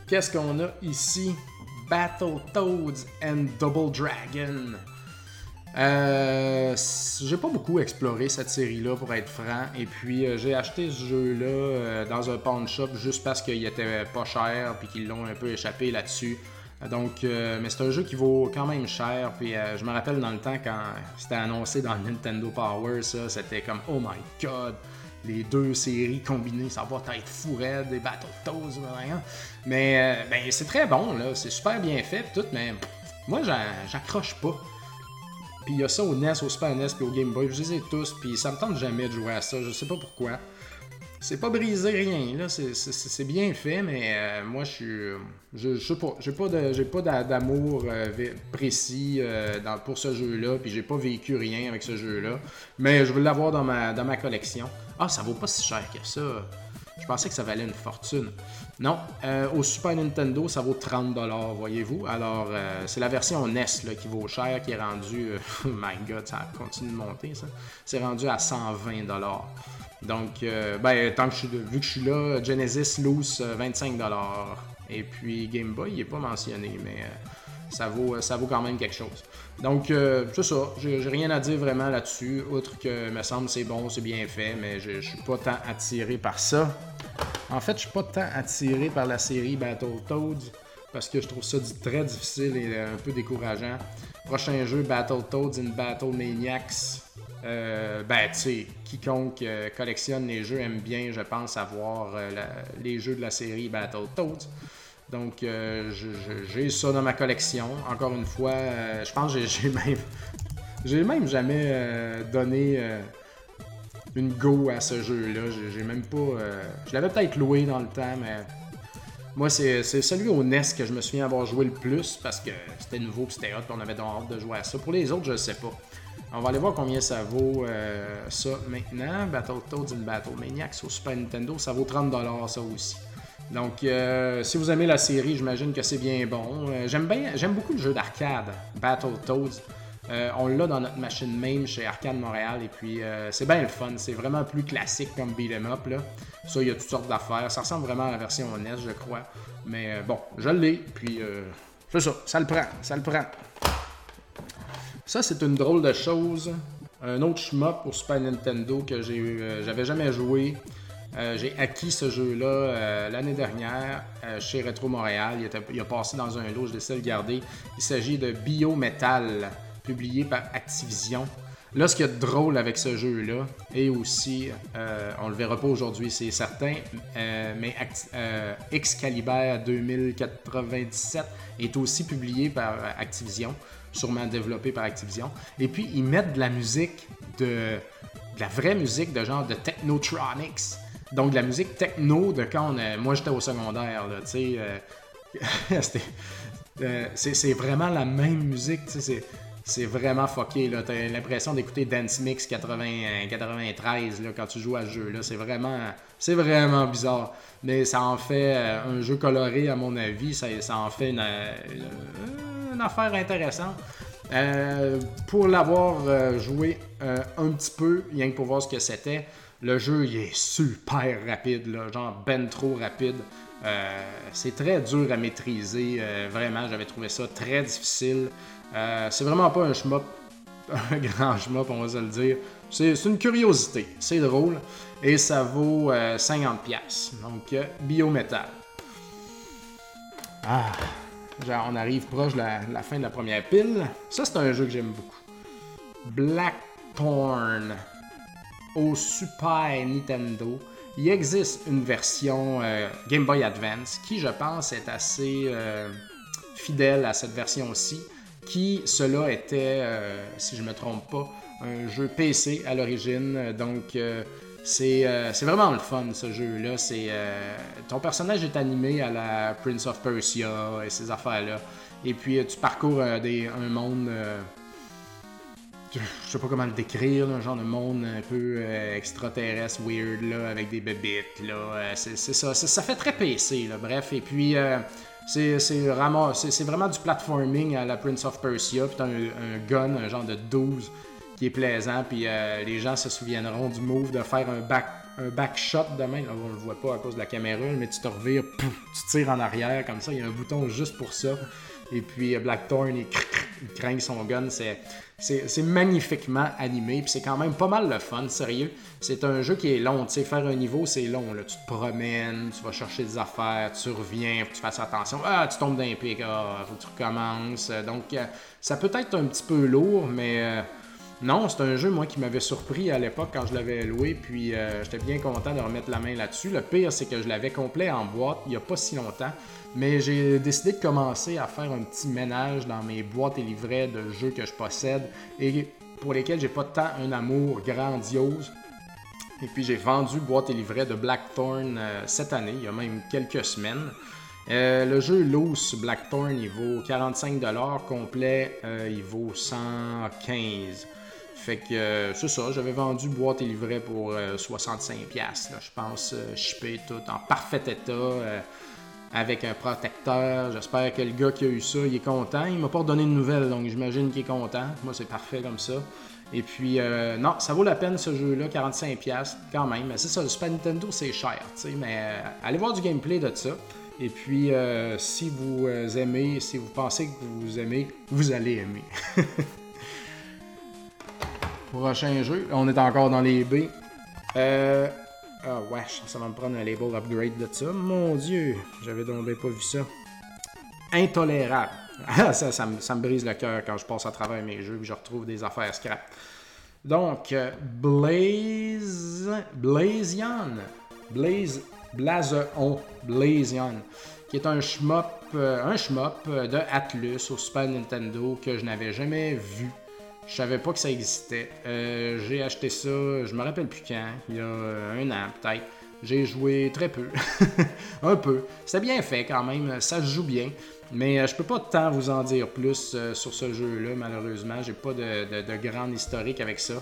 Qu'est-ce qu'on a ici? Battletoads and Double Dragon. Euh, j'ai pas beaucoup exploré cette série-là pour être franc. Et puis euh, j'ai acheté ce jeu-là euh, dans un pawn shop juste parce qu'il était pas cher puis qu'ils l'ont un peu échappé là-dessus. Donc, mais c'est un jeu qui vaut quand même cher. Puis je me rappelle dans le temps quand c'était annoncé dans Nintendo Power, ça, c'était comme oh my god, les deux séries combinées, ça va être fou des Battletoads, Mais ben, c'est très bon, là, c'est super bien fait, tout, mais moi j'accroche pas. Puis il y a ça au NES, au Super NES, puis au Game Boy. Je les ai tous, puis ça me tente jamais de jouer à ça. Je sais pas pourquoi. C'est pas brisé rien, là. C'est bien fait, mais euh, moi, je suis. Sais pas. J'ai pas d'amour euh, précis euh, pour ce jeu-là, puis j'ai pas vécu rien avec ce jeu-là. Mais je veux l'avoir dans ma, dans ma collection. Ah, ça vaut pas si cher que ça. Je pensais que ça valait une fortune. Non, euh, au Super Nintendo, ça vaut 30 voyez-vous. Alors, euh, c'est la version NES là, qui vaut cher, qui est rendue... Euh, <laughs> oh my God, ça continue de monter, ça. C'est rendu à 120 Donc, ben, tant que je suis, vu que je suis là, Genesis loose 25 Et puis, Game Boy, il n'est pas mentionné, mais ça vaut, ça vaut quand même quelque chose. Donc, euh, c'est ça. J'ai rien à dire vraiment là-dessus, outre que, me semble, c'est bon, c'est bien fait, mais je, suis pas tant attiré par ça. En fait, je suis pas tant attiré par la série Battletoads parce que je trouve ça très difficile et un peu décourageant. Prochain jeu, Battletoads in Battle Maniacs. Euh, ben, tu sais, quiconque euh, collectionne les jeux aime bien, je pense, avoir euh, les jeux de la série Battletoads. Donc, euh, j'ai ça dans ma collection. Encore une fois, euh, je pense que j'ai même, <laughs> j'ai même jamais euh, donné une go à ce jeu-là. J'ai même pas. je l'avais peut-être loué dans le temps, mais Moi, c'est celui au NES que je me souviens avoir joué le plus parce que c'était nouveau, c'était hot, on avait hâte de jouer à ça. Pour les autres, je sais pas. On va aller voir combien ça vaut euh, ça maintenant. Battletoads in Battle Maniacs Super Nintendo, ça vaut 30$ ça aussi. Donc, euh, si vous aimez la série, j'imagine que c'est bien bon. Euh, j'aime bien, j'aime beaucoup le jeu d'arcade, Battletoads. On l'a dans notre machine même chez Arcade Montréal et puis c'est bien le fun. C'est vraiment plus classique comme beat'em up là. Ça, il y a toutes sortes d'affaires. Ça ressemble vraiment à la version NES, je crois. Mais bon, je l'ai. Puis c'est ça, ça le prend, ça le prend. Ça, c'est une drôle de chose. Un autre shmup pour Super Nintendo que euh, j'avais jamais joué. Euh, j'ai acquis ce jeu-là euh, l'année dernière chez Retro Montréal. Il, a passé dans un lot, je décide de le garder. Il s'agit de Biometal, publié par Activision. Là, ce qu'il y a de drôle avec ce jeu-là, et aussi, on le verra pas aujourd'hui, c'est certain, mais Excalibur 2097 est aussi publié par Activision sûrement développé par Activision. Et puis, ils mettent de la musique, de, la vraie musique de genre de Technotronics. Donc, de la musique techno de quand moi j'étais au secondaire, tu sais. Euh, <laughs> euh, c'est vraiment la même musique, tu sais. C'est vraiment fucké, là. T'as l'impression d'écouter Dance Mix 80, 93, là, quand tu joues à ce. C'est vraiment, c'est vraiment bizarre. Mais ça en fait euh, un jeu coloré, à mon avis. Ça, ça en fait une une affaire intéressante. Euh, pour l'avoir euh, joué euh, un petit peu, rien que pour voir ce que c'était, le jeu est super rapide, là, genre ben trop rapide. c'est très dur à maîtriser, vraiment, j'avais trouvé ça très difficile. C'est vraiment pas un shmup, <laughs> un grand shmup, on va se le dire. C'est, une curiosité, c'est drôle et ça vaut 50$. Donc, biométal. Ah, Genre, on arrive proche de la, fin de la première pile. Ça, c'est un jeu que j'aime beaucoup. Blackthorn au Super Nintendo. Il existe une version euh, Game Boy Advance qui, je pense, est assez euh, fidèle à cette version-ci. Qui, cela était, euh, si je me trompe pas, un jeu PC à l'origine. Donc, euh, c'est vraiment le fun, ce jeu-là. C'est euh, Ton personnage est animé à la Prince of Persia et ces affaires-là. Et puis, euh, tu parcours des, un monde... je sais pas comment le décrire, un genre de monde un peu extraterrestre, weird, là, avec des bébites. là. c'est ça. Ça fait très PC. Bref, et puis... c'est vraiment du platforming à la Prince of Persia. Puis t'as un, un, gun, un genre de 12 qui est plaisant. Puis euh, les gens se souviendront du move de faire un back, un back shot demain. on le voit pas à cause de la caméra, mais tu te revires, tu tires en arrière comme ça. Il y a un bouton juste pour ça. Et puis euh, Blackthorn, il, il craint son gun. C'est, c'est, magnifiquement animé. Puis c'est quand même pas mal le fun, sérieux. C'est un jeu qui est long. Tu sais, faire un niveau, c'est long. Là. Tu te promènes, tu vas chercher des affaires, tu reviens, tu fasses attention. Ah, tu tombes d'un pic, ah, faut que tu recommences. Donc, euh, ça peut être un petit peu lourd, mais. Non, c'est un jeu, moi, qui m'avait surpris à l'époque quand je l'avais loué, puis euh, j'étais bien content de remettre la main là-dessus. Le pire, c'est que je l'avais complet en boîte il n'y a pas si longtemps, mais j'ai décidé de commencer à faire un petit ménage dans mes boîtes et livrets de jeux que je possède et pour lesquels j'ai pas tant un amour grandiose. Et puis j'ai vendu boîte et livret de Blackthorn euh, cette année, il y a même quelques semaines. Euh, le jeu loose Blackthorn, il vaut 45$, complet, il vaut 115$. Fait que euh, c'est ça, j'avais vendu boîte et livret pour 65$, euh, je pense, euh, shippé tout en parfait état, avec un protecteur. J'espère que le gars qui a eu ça, il est content. Il m'a pas donné de nouvelles, donc j'imagine qu'il est content. Moi, c'est parfait comme ça. Et puis, non, ça vaut la peine ce jeu-là, 45$ quand même. Mais c'est ça, le Super Nintendo, c'est cher, tu sais. Mais allez voir du gameplay de ça. Et puis, si vous aimez, si vous pensez que vous aimez, vous allez aimer. <laughs> Prochain jeu. On est encore dans les B. Euh. Ah, wesh, ça va me prendre un label upgrade de ça. Mon dieu, j'avais donc pas vu ça. Intolérable. <laughs> Ah, ça, ça, me, brise le cœur quand je passe à travers mes jeux et je retrouve des affaires scrap. Donc, euh, Blaze. Blazion. Blaze. Blazeon. Blazion. Qui est un shmup, euh, un shmup de Atlus au Super Nintendo que je n'avais jamais vu je savais pas que ça existait. Euh, j'ai acheté ça, je me rappelle plus quand, il y a un an peut-être. J'ai joué très peu. <laughs> un peu. C'est bien fait quand même. Ça se joue bien. Mais euh, je peux pas tant vous en dire plus euh, sur ce jeu-là, malheureusement. J'ai pas de, de, grande historique avec ça.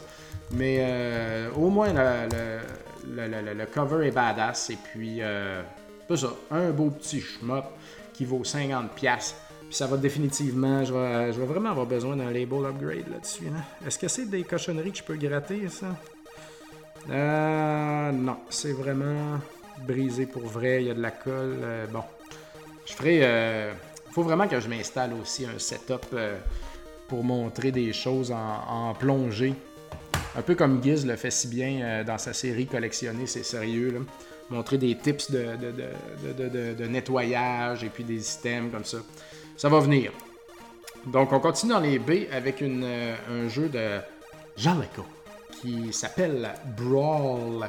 Mais euh, au moins, le, cover est badass. Et puis, c'est ça. Un beau petit schmop qui vaut 50$. Puis ça va définitivement, je vais, vraiment avoir besoin d'un label upgrade là-dessus. Hein. Est-ce que c'est des cochonneries que je peux gratter, ça? Euh, non, c'est vraiment brisé pour vrai. Il y a de la colle. Euh, bon, je ferai. Il euh, faut vraiment que je m'installe aussi un setup euh, pour montrer des choses en, plongée. Un peu comme Giz le fait si bien dans sa série collectionnée, c'est sérieux. Montrer des tips de, de, de, nettoyage et puis des systèmes comme ça. Ça va venir. Donc, on continue dans les B avec une, un jeu de Jaleco qui s'appelle Brawl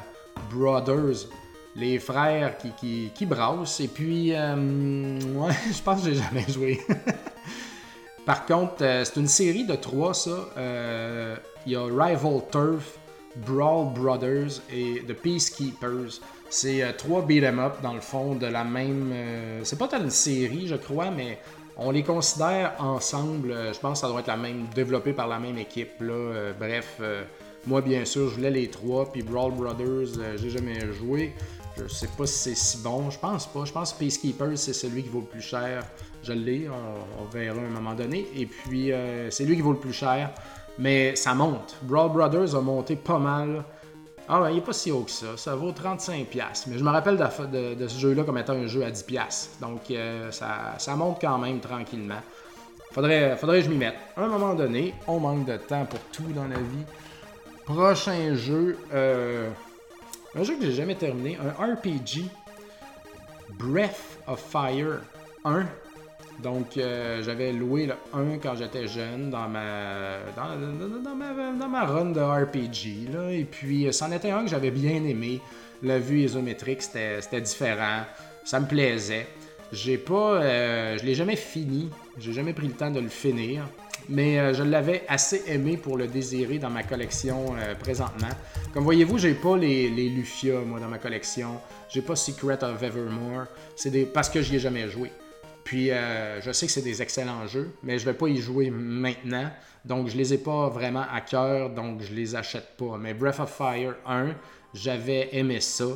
Brothers. Les frères qui, qui, qui brassent. Et puis, euh, ouais, <laughs> je pense que j'ai jamais joué. <laughs> Par contre, euh, c'est une série de trois, ça. Euh, il y a Rival Turf, Brawl Brothers et The Peacekeepers. C'est trois beat'em up dans le fond de la même. c'est pas une série, je crois, mais on les considère ensemble. Je pense que ça doit être la même, développé par la même équipe. Là. bref, moi, bien sûr, je voulais les trois. Puis Brawl Brothers, euh, j'ai jamais joué. Je sais pas si c'est si bon. Je pense pas. Je pense que Peacekeeper, c'est celui qui vaut le plus cher. Je l'ai. On, verra à un moment donné. Et puis, euh, c'est lui qui vaut le plus cher. Mais ça monte. Brawl Brothers a monté pas mal. Ah ben, il est pas si haut que ça. Ça vaut 35$. Mais je me rappelle de, ce jeu-là comme étant un jeu à 10$. Donc, euh, ça, monte quand même tranquillement. Faudrait, faudrait que je m'y mette. Un moment donné, on manque de temps pour tout dans la vie. Prochain jeu, euh, un jeu que j'ai jamais terminé, un RPG, Breath of Fire 1. Donc, euh, j'avais loué le 1 quand j'étais jeune dans ma, dans, ma, run de RPG. Et puis, euh, c'en était un que j'avais bien aimé. La vue isométrique, c'était différent. Ça me plaisait. J'ai pas. je l'ai jamais fini. J'ai jamais pris le temps de le finir mais euh, je l'avais assez aimé pour le désirer dans ma collection euh, présentement. Comme voyez-vous, j'ai pas les, les, moi, dans ma collection. J'ai pas Secret of Evermore. C'est parce que j'y ai jamais joué. Puis, euh, je sais que c'est des excellents jeux, mais je vais pas y jouer maintenant. Donc, je les ai pas vraiment à cœur, donc je les achète pas. Mais Breath of Fire 1, j'avais aimé ça.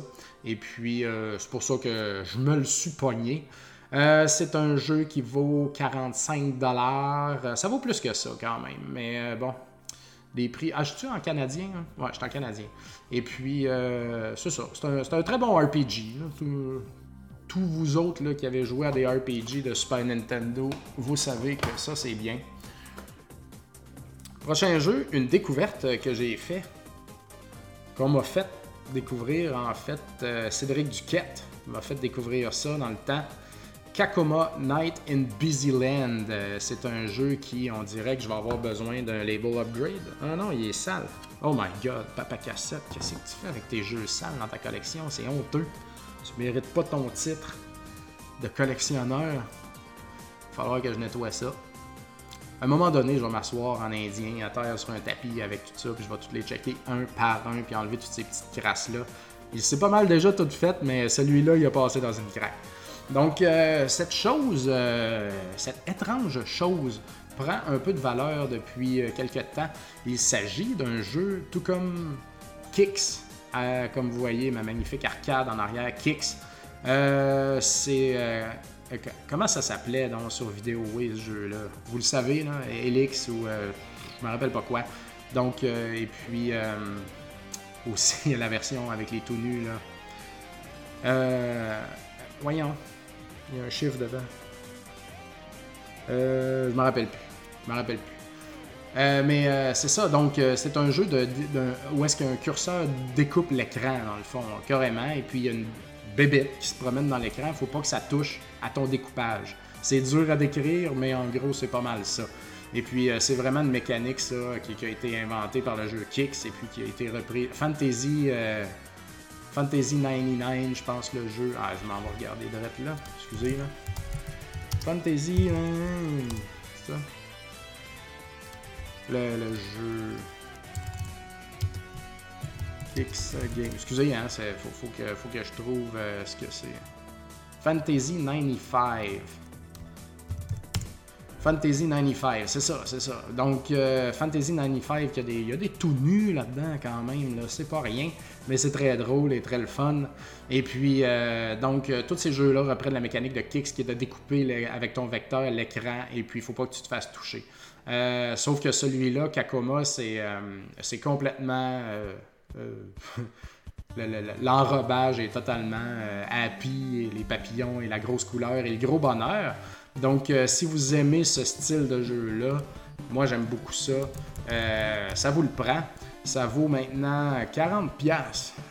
Et puis, c'est pour ça que je me le suis pogné. Euh, c'est un jeu qui vaut 45 dollars. Euh, ça vaut plus que ça quand même, mais euh, bon. Des prix. Ah, je suis en canadien? Hein? Ouais, je suis en canadien. Et puis, c'est ça. C'est un, très bon RPG. Tous vous autres là, qui avez joué à des RPG de Super Nintendo, vous savez que ça, c'est bien. Prochain jeu, une découverte que j'ai fait. Qu'on m'a fait découvrir, en fait, Cédric Duquette m'a fait découvrir ça dans le temps. Kakoma Night in Busyland. Euh, c'est un jeu qui, on dirait que je vais avoir besoin d'un label upgrade. Ah non, il est sale. Oh my god, Papa Cassette, qu'est-ce que tu fais avec tes jeux sales dans ta collection? C'est honteux. Tu mérites pas ton titre de collectionneur. Il falloir que je nettoie ça. À un moment donné, je vais m'asseoir en indien à terre sur un tapis avec tout ça, puis je vais tous les checker un par un, puis enlever toutes ces petites crasses-là. C'est pas mal déjà tout fait, mais celui-là, il a passé dans une craque. Donc, euh, cette chose, euh, cette étrange chose, prend un peu de valeur depuis euh, quelques temps. Il s'agit d'un jeu tout comme Comme vous voyez ma magnifique arcade en arrière, Kix. c'est comment ça s'appelait dans sur vidéo oui ce jeu-là? Vous le savez là, Elix ou je me rappelle pas quoi. Donc et puis aussi <laughs> la version avec les tout nus là. voyons. Il y a un chiffre devant. Euh, je me rappelle plus. Je me rappelle plus. Euh, mais euh, c'est ça, donc euh, c'est un jeu de, où est-ce qu'un curseur découpe l'écran, dans le fond, carrément, et puis il y a une bébête qui se promène dans l'écran, faut pas que ça touche à ton découpage. C'est dur à décrire, mais en gros, c'est pas mal ça. Et puis, c'est vraiment une mécanique, ça, qui, a été inventée par le jeu Kix, et puis qui a été repris. Fantasy Fantasy 99, je pense, le jeu. Ah, je m'en vais regarder direct là. Excusez, là. Fantasy. c'est ça. Le, jeu. Kicks Game. Excusez, hein, il faut, que, je trouve ce que c'est. Fantasy 95. Fantasy 95, c'est ça, c'est ça. Donc, euh, Fantasy 95, il y, a des, il y a des tout nus là-dedans quand même, là, c'est pas rien, mais c'est très drôle et très le fun. Et puis, euh, donc, euh, tous ces jeux-là reprennent la mécanique de Kicks qui est de découper avec ton vecteur l'écran et puis il faut pas que tu te fasses toucher. Sauf que celui-là, Kakoma, c'est, c'est complètement. <laughs> L'enrobage est totalement happy, les papillons et la grosse couleur et le gros bonheur. Donc, euh, si vous aimez ce style de jeu-là, moi j'aime beaucoup ça. Euh, ça vous le prend. Ça vaut maintenant 40$.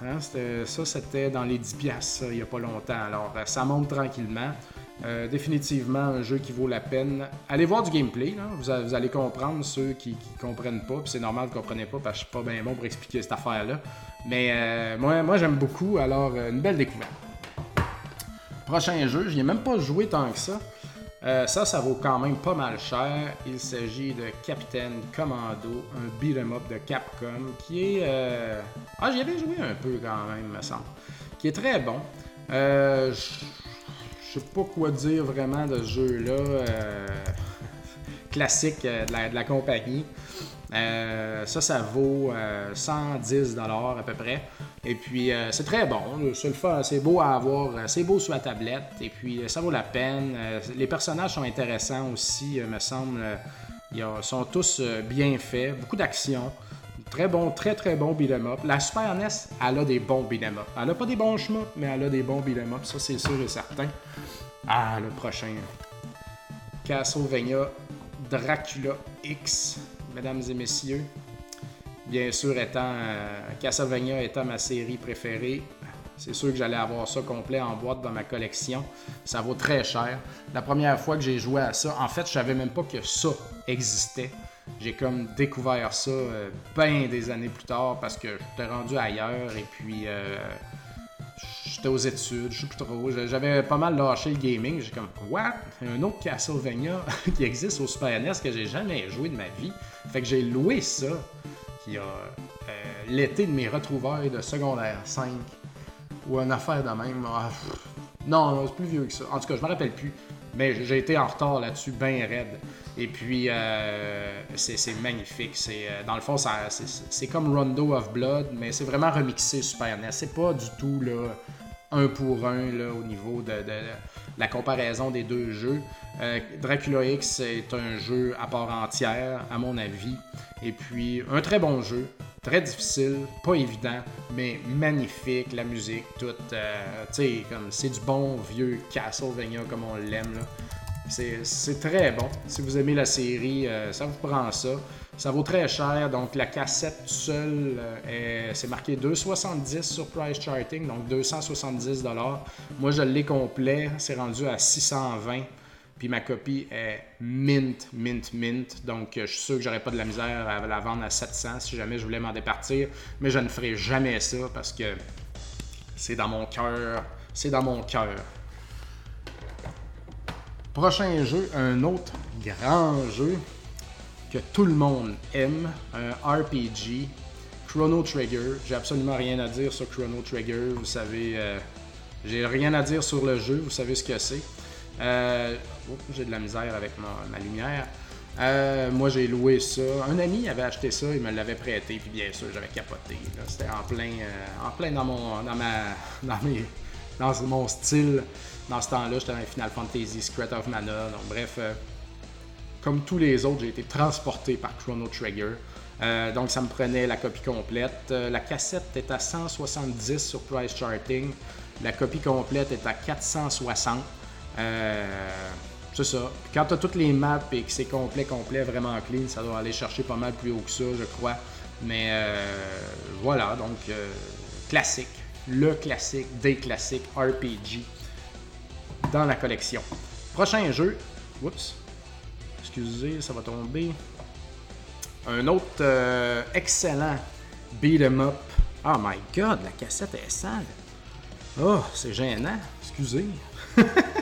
Hein? Ça, c'était dans les 10$ il n'y a pas longtemps. Alors, euh, ça monte tranquillement. Définitivement un jeu qui vaut la peine. Allez voir du gameplay, Vous, allez comprendre ceux qui ne comprennent pas. Puis c'est normal que vous ne comprenez pas parce que je suis pas bien bon pour expliquer cette affaire-là. Mais moi, moi j'aime beaucoup. Alors, une belle découverte. Prochain jeu, je ai même pas joué tant que ça. Euh, ça, ça vaut quand même pas mal cher. Il s'agit de Captain Commando, un beat'em up de Capcom qui est. Euh, ah, j'y avais joué un peu quand même, me semble. Qui est très bon. Euh, je sais pas quoi dire vraiment de ce jeu-là. classique de la, compagnie. ça, ça vaut 110$ à peu près. Et puis, euh, c'est très bon. C'est beau à avoir. Euh, c'est beau sur la tablette. Et puis, euh, ça vaut la peine. les personnages sont intéressants aussi, me semble. Ils sont tous bien faits. Beaucoup d'action. Très bon, très très bon beat'em up. La Super NES, elle a des bons beat'em up. Elle a pas des bons chemins, mais elle a des bons beat'em up. Ça, c'est sûr et certain. Ah, le prochain. Castlevania Dracula X, mesdames et messieurs. Bien sûr, étant euh, Castlevania étant ma série préférée, c'est sûr que j'allais avoir ça complet en boîte dans ma collection. Ça vaut très cher. La première fois que j'ai joué à ça, en fait, je savais même pas que ça existait. J'ai comme découvert ça euh, bien des années plus tard parce que j'étais rendu ailleurs et puis euh, j'étais aux études, je sais plus trop. J'avais pas mal lâché le gaming. J'ai comme, what? Un autre Castlevania <laughs> qui existe au Super NES que j'ai jamais joué de ma vie. Fait que j'ai loué ça qui a euh, l'été de mes retrouvailles de secondaire 5 ou une affaire de même. Ah, non, c'est plus vieux que ça. En tout cas, je me rappelle plus. Mais j'ai été en retard là-dessus, bien raide. Et puis, euh, c'est magnifique. C'est euh, dans le fond, c'est comme Rondo of Blood, mais c'est vraiment remixé Super NES. C'est pas du tout un pour un au niveau de, la comparaison des deux jeux. Dracula X est un jeu à part entière, à mon avis. Et puis, un très bon jeu, très difficile, pas évident, mais magnifique, la musique, tout. Euh, tu sais, comme c'est du bon vieux Castlevania comme on l'aime. C'est très bon. Si vous aimez la série, euh, ça vous prend ça. Ça vaut très cher, donc la cassette seule, euh, c'est marqué 2,70 sur Price Charting, donc 270 Moi, je l'ai complet, c'est rendu à 620 puis ma copie est mint, mint, mint. Donc, je suis sûr que j'aurais pas de la misère à la vendre à 700 si jamais je voulais m'en départir. Mais je ne ferai jamais ça parce que c'est dans mon cœur. C'est dans mon cœur. Prochain jeu, un autre grand jeu que tout le monde aime, un RPG, Chrono Trigger. J'ai absolument rien à dire sur Chrono Trigger. Vous savez, euh, j'ai rien à dire sur le jeu. Vous savez ce que c'est. Euh, j'ai de la misère avec ma, lumière. Euh, moi, j'ai loué ça. Un ami avait acheté ça, il me l'avait prêté, puis bien sûr, j'avais capoté. C'était en plein, euh, en plein dans mon, dans ma, <laughs> dans mes, dans mon style. Dans ce temps-là, j'étais dans Final Fantasy, Secret of Mana. Donc, bref, comme tous les autres, j'ai été transporté par Chrono Trigger. donc, ça me prenait la copie complète. la cassette est à 170 sur Price Charting. La copie complète est à 460. Euh, c'est ça. quand tu toutes les maps et que c'est complet, complet, vraiment clean, ça doit aller chercher pas mal plus haut que ça, je crois. Mais euh, voilà, donc euh, classique. Le classique des classiques RPG dans la collection. Prochain jeu. Oups. Excusez, ça va tomber. Un autre excellent beat'em up. Oh my god, la cassette est sale. Oh, c'est gênant. Excusez. <laughs>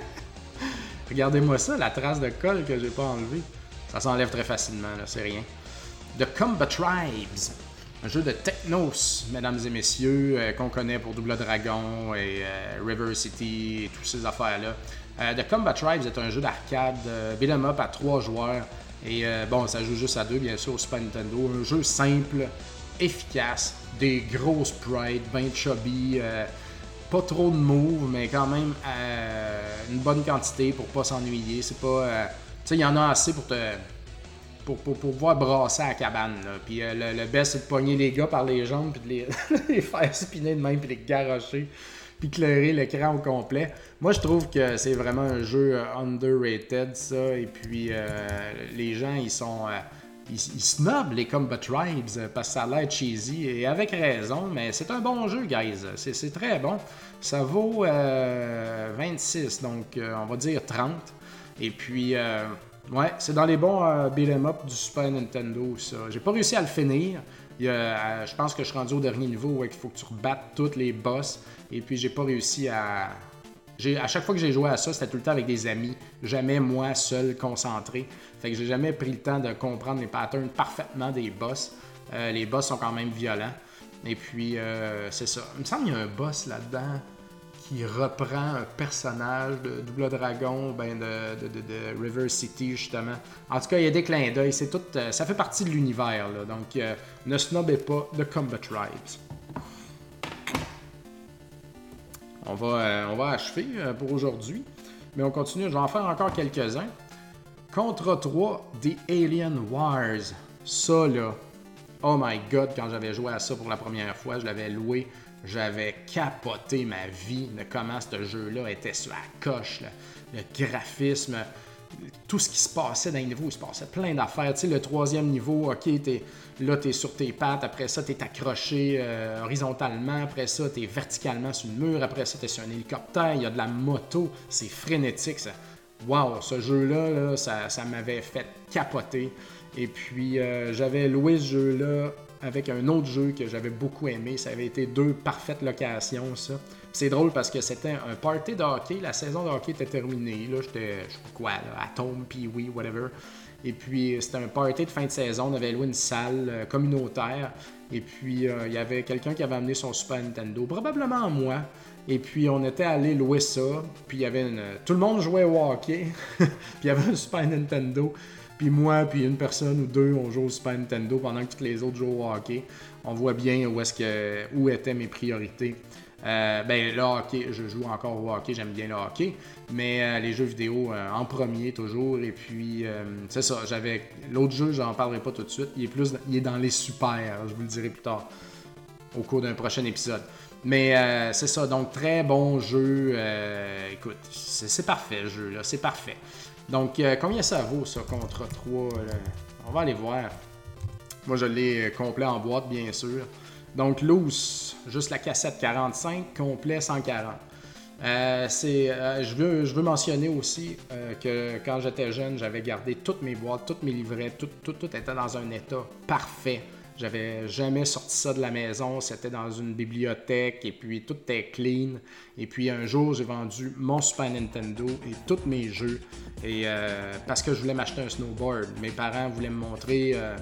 Regardez-moi ça, la trace de colle que j'ai pas enlevée. Ça s'enlève très facilement, là, c'est rien. The Combat Tribes. un jeu de Technos, mesdames et messieurs, euh, qu'on connaît pour Double Dragon et euh, River City et toutes ces affaires-là. Euh, The Combat Tribes est un jeu d'arcade beat'em up à trois joueurs. Et bon, ça joue juste à deux, bien sûr, au Super Nintendo. Un jeu simple, efficace, des gros sprites, bien chubby, pas trop de moves, mais quand même une bonne quantité pour pas s'ennuyer. C'est pas. tu sais, il y en a assez pour te pour, pour, pouvoir brasser à la cabane. Puis euh, le, best, c'est de pogner les gars par les jambes, puis de les, <laughs> faire spinner de même, puis les garocher, puis clairer l'écran au complet. Moi, je trouve que c'est vraiment un jeu euh, underrated, ça. Et puis, euh, les gens, ils sont. Ils, snobent les Combat Tribes parce que ça a l'air cheesy, et avec raison, mais c'est un bon jeu, guys. C'est très bon. Ça vaut 26, donc on va dire 30. Et puis, Ouais, c'est dans les bons euh, beat'em up du Super Nintendo, ça. J'ai pas réussi à le finir. Euh, je pense que je suis rendu au dernier niveau où il faut que tu rebattes tous les boss. Et puis, j'ai pas réussi à. À chaque fois que j'ai joué à ça, c'était tout le temps avec des amis. Jamais moi seul concentré. Fait que j'ai jamais pris le temps de comprendre les patterns parfaitement des boss. Euh, les boss sont quand même violents. Et puis, c'est ça. Il me semble qu'il y a un boss là-dedans qui reprend un personnage de Double Dragon, ben de, River City, justement. En tout cas, il y a des clins d'œil. C'est tout, euh, ça fait partie de l'univers. Donc, euh, ne snobez pas de Combat Tribes. On va, euh, on va achever pour aujourd'hui. Mais on continue. Je vais en faire encore quelques-uns. Contre 3 des Alien Wars. Ça, là. Oh my god, quand j'avais joué à ça pour la première fois, je l'avais loué j'avais capoté ma vie de comment ce jeu-là était sur la coche. Le graphisme, tout ce qui se passait dans les niveaux, il se passait plein d'affaires. Tu le troisième niveau, OK, là, tu es sur tes pattes. Après ça, tu es accroché euh, horizontalement. Après ça, tu es verticalement sur le mur. Après ça, tu es sur un hélicoptère. Il y a de la moto. C'est frénétique. Ça. Wow, ce jeu-là, ça, m'avait fait capoter. Et puis, euh, j'avais loué ce jeu-là avec un autre jeu que j'avais beaucoup aimé. Ça avait été deux parfaites locations, ça. C'est drôle parce que c'était un party de hockey. La saison de hockey était terminée. Là, j'étais, je sais pas quoi, là, Atome, puis oui, whatever. Et puis, c'était un party de fin de saison. On avait loué une salle euh, communautaire. Et puis, euh, il y avait quelqu'un qui avait amené son Super Nintendo, probablement moi. Et puis, on était allé louer ça. Puis, il y avait une... Tout le monde jouait au hockey. <laughs> puis, il y avait un Super Nintendo. Puis moi, puis une personne ou deux, on joue au Super Nintendo pendant que toutes les autres jouent au hockey. On voit bien où, est-ce où étaient mes priorités. Euh, ben, le hockey, je joue encore au hockey, j'aime bien le hockey, mais euh, les jeux vidéo euh, en premier toujours. Et puis, c'est ça, j'avais. L'autre jeu, j'en parlerai pas tout de suite. Il est plus il est dans les super, je vous le dirai plus tard, au cours d'un prochain épisode. Mais c'est ça, donc très bon jeu. écoute, c'est parfait le jeu, là, c'est parfait. Donc, combien ça vaut, ça, contre 3 On va aller voir. Moi, je l'ai complet en boîte, bien sûr. Donc, loose, juste la cassette 45, complet 140. Euh, euh, je, veux, je veux mentionner aussi que quand j'étais jeune, j'avais gardé toutes mes boîtes, tous mes livrets, tout, tout, était dans un état parfait. J'avais jamais sorti ça de la maison. C'était dans une bibliothèque et puis tout était clean. Et puis un jour, j'ai vendu mon Super Nintendo et tous mes jeux. Et euh, parce que je voulais m'acheter un snowboard. Mes parents voulaient me montrer euh,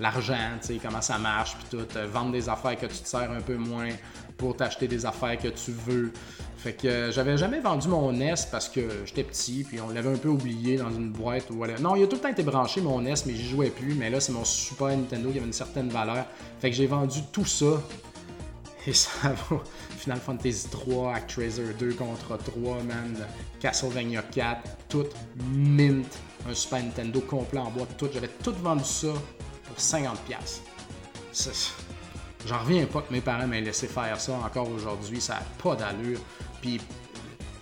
l'argent, comment ça marche, puis tout. Euh, vendre des affaires que tu te sers un peu moins pour t'acheter des affaires que tu veux. Fait que euh, j'avais jamais vendu mon NES parce que j'étais petit, puis on l'avait un peu oublié dans une boîte ou voilà. Non, il a tout le temps été branché mon NES, mais j'y jouais plus. Mais là, c'est mon Super Nintendo qui avait une certaine valeur. Fait que j'ai vendu tout ça. Et ça <laughs> va. Final Fantasy 3, Actraiser 2 contre 3, man. Castlevania 4, tout mint. Un Super Nintendo complet en boîte, tout. J'avais tout vendu ça pour 50$. J'en reviens pas que mes parents m'aient laissé faire ça encore aujourd'hui. Ça n'a pas d'allure. Puis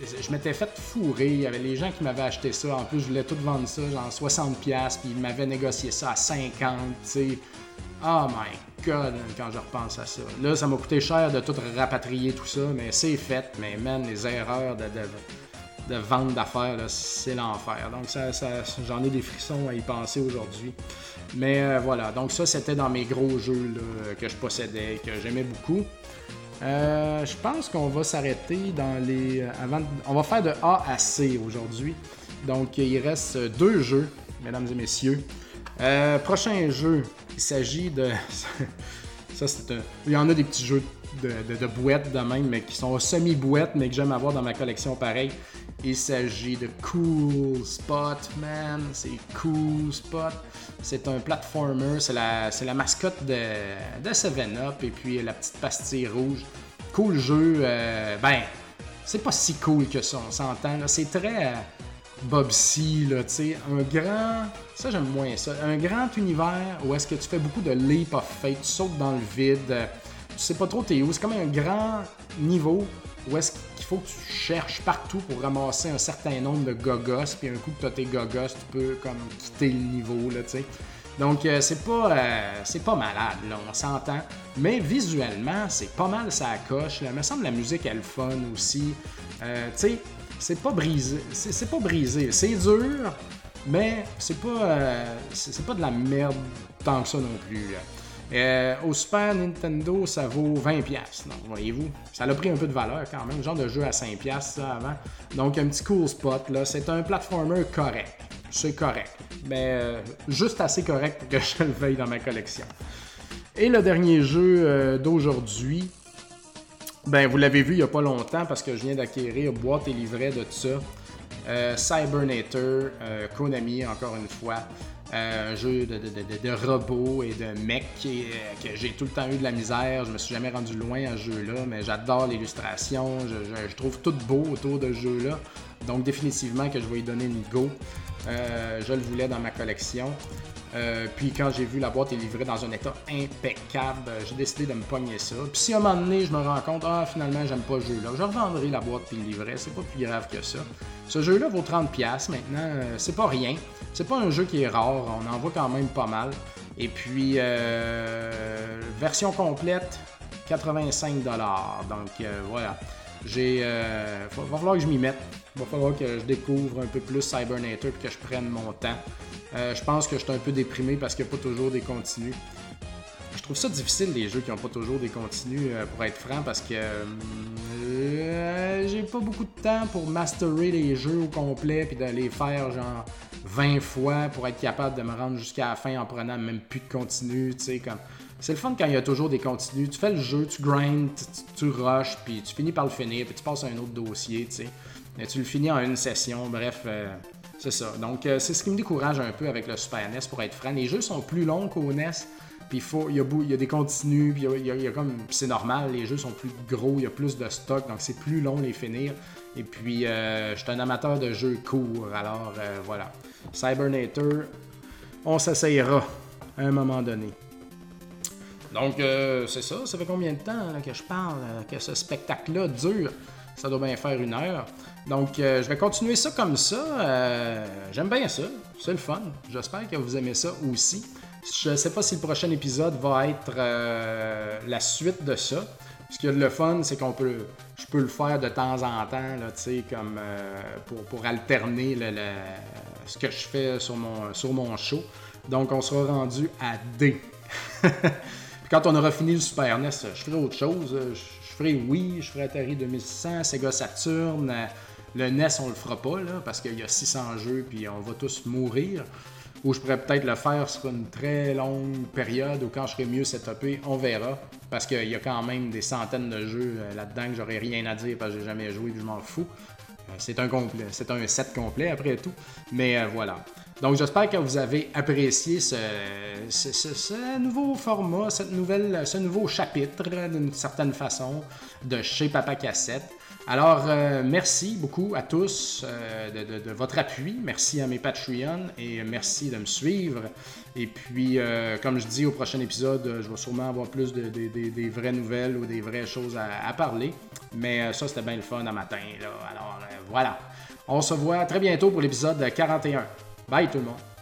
je m'étais fait fourrer. Il y avait les gens qui m'avaient acheté ça. En plus, je voulais tout vendre ça, genre 60$, puis ils m'avaient négocié ça à 50$, tu sais. Oh my god, quand je repense à ça. Là, ça m'a coûté cher de tout rapatrier tout ça, mais c'est fait. Mais man, les erreurs de, de, de vente d'affaires, c'est l'enfer. Donc, ça, j'en ai des frissons à y penser aujourd'hui. Mais euh, voilà, donc ça, c'était dans mes gros jeux que je possédais, que j'aimais beaucoup. Euh, je pense qu'on va s'arrêter dans les. Euh, avant, on va faire de A à C aujourd'hui. Donc, il reste deux jeux, mesdames et messieurs. prochain jeu, il s'agit de. <laughs> Ça, c'est un... Il y en a des petits jeux de, de, de de même, mais qui sont semi-bouettes, mais que j'aime avoir dans ma collection pareil. Il s'agit de Cool Spot, man. C'est Cool Spot. C'est un platformer. C'est la, la mascotte de, de 7-Up. Et puis la petite pastille rouge. Cool jeu. euh, ben, c'est pas si cool que ça, on s'entend. C'est très euh, Bobsy, là, tu sais. Un grand. Ça, j'aime moins ça. Un grand univers où est-ce que tu fais beaucoup de leap of faith. Tu sautes dans le vide. euh, tu sais pas trop t'es où. C'est comme un grand niveau où est-ce qu'il faut que tu cherches partout pour ramasser un certain nombre de gogos. Puis un coup que tu as tes gogos, tu peux comme quitter le niveau, là, tu sais. Donc, euh, c'est pas, euh, c'est pas malade, là, on s'entend. Mais visuellement, c'est pas mal ça coche. Il me semble la musique est le fun aussi. Euh, tu sais, c'est pas brisé. C'est, pas brisé. C'est dur, mais c'est pas, pas de la merde tant que ça non plus. Euh, au Super Nintendo, ça vaut 20$. Donc, voyez-vous, ça a pris un peu de valeur quand même. Genre de jeu à 5$ ça avant. Donc, un petit cool spot. là. C'est un platformer correct. C'est correct. Mais euh, juste assez correct pour que <laughs> je le veuille dans ma collection. Et le dernier jeu euh, d'aujourd'hui, ben vous l'avez vu il n'y a pas longtemps parce que je viens d'acquérir boîte et livret de ça. Euh, Cybernator, Konami encore une fois. Euh, un jeu de, de, de- de robots et de mecs qui- euh, que j'ai tout le temps eu de la misère. Je me suis jamais rendu loin à ce jeu-là, mais j'adore l'illustration. Je, trouve tout beau autour de ce jeu-là. Donc définitivement que je vais y donner une go. Euh, je le voulais dans ma collection. Euh, puis quand j'ai vu la boîte est livrée dans un état impeccable, euh, j'ai décidé de me pogner ça. Puis si à un moment donné je me rends compte, ah finalement j'aime pas ce jeu-là, je revendrai la boîte puis le livret, c'est pas plus grave que ça. Ce jeu-là vaut 30$ maintenant, euh, c'est pas rien. C'est pas un jeu qui est rare, on en voit quand même pas mal. Et puis, version complète, 85$. Donc voilà. J'ai. Euh, va, falloir que je m'y mette. Va falloir que je découvre un peu plus Cybernator et que je prenne mon temps. Euh, je pense que je suis un peu déprimé parce qu'il n'y a pas toujours des continus. Je trouve ça difficile les jeux qui n'ont pas toujours des continus euh, pour être franc parce que j'ai pas beaucoup de temps pour masterer les jeux au complet puis de les faire genre 20 fois pour être capable de me rendre jusqu'à la fin en prenant même plus de continu, tu sais comme c'est le fun quand il y a toujours des continus. Tu fais le jeu, tu grindes, tu, rushes, puis tu finis par le finir, puis tu passes à un autre dossier, tu sais. Tu le finis en une session, bref, euh, c'est ça. Donc, euh, c'est ce qui me décourage un peu avec le Super NES, pour être franc. Les jeux sont plus longs qu'au NES, puis il, y y a des continus, puis il y a, comme... c'est normal, les jeux sont plus gros, il y a plus de stock, donc c'est plus long les finir. Et puis, euh, je suis un amateur de jeux courts, alors voilà. Cybernator, on s'essayera à un moment donné. Donc, euh, c'est ça. Ça fait combien de temps là, que je parle, euh, que ce spectacle-là dure? Ça doit bien faire une heure. Donc, euh, je vais continuer ça comme ça. Euh, J'aime bien ça. C'est le fun. J'espère que vous aimez ça aussi. Je ne sais pas si le prochain épisode va être euh, la suite de ça. Ce qui est le fun, c'est qu'on peut, je peux le faire de temps en temps, là, comme euh, pour, pour alterner le- ce que je fais sur mon, sur mon show. Donc, on sera rendu à D. <laughs> Puis quand on aura fini le Super NES, je ferai autre chose. Je, je ferai Wii, je ferai Atari 2600, Sega Saturn. Euh, Le NES, on le fera pas, là, parce qu'il y a 600 jeux, puis on va tous mourir. Ou je pourrais peut-être le faire sur une très longue période, ou quand je serai mieux setupé, on verra. Parce qu'il y a quand même des centaines de jeux euh, là-dedans que j'aurais rien à dire parce que j'ai jamais joué et je m'en fous. Euh, C'est un complet, c'est un set complet après tout. Mais euh, voilà. Donc j'espère que vous avez apprécié ce, nouveau format, cette nouvelle, ce nouveau chapitre d'une certaine façon de chez Papa Cassette. Alors euh, merci beaucoup à tous euh, de, votre appui. Merci à mes Patreons et merci de me suivre. Et puis, euh, comme je dis au prochain épisode, je vais sûrement avoir plus de, de- de- des vraies nouvelles ou des vraies choses à, parler. Mais ça, c'était bien le fun à matin. Alors voilà. On se voit très bientôt pour l'épisode 41. Bye tout le monde.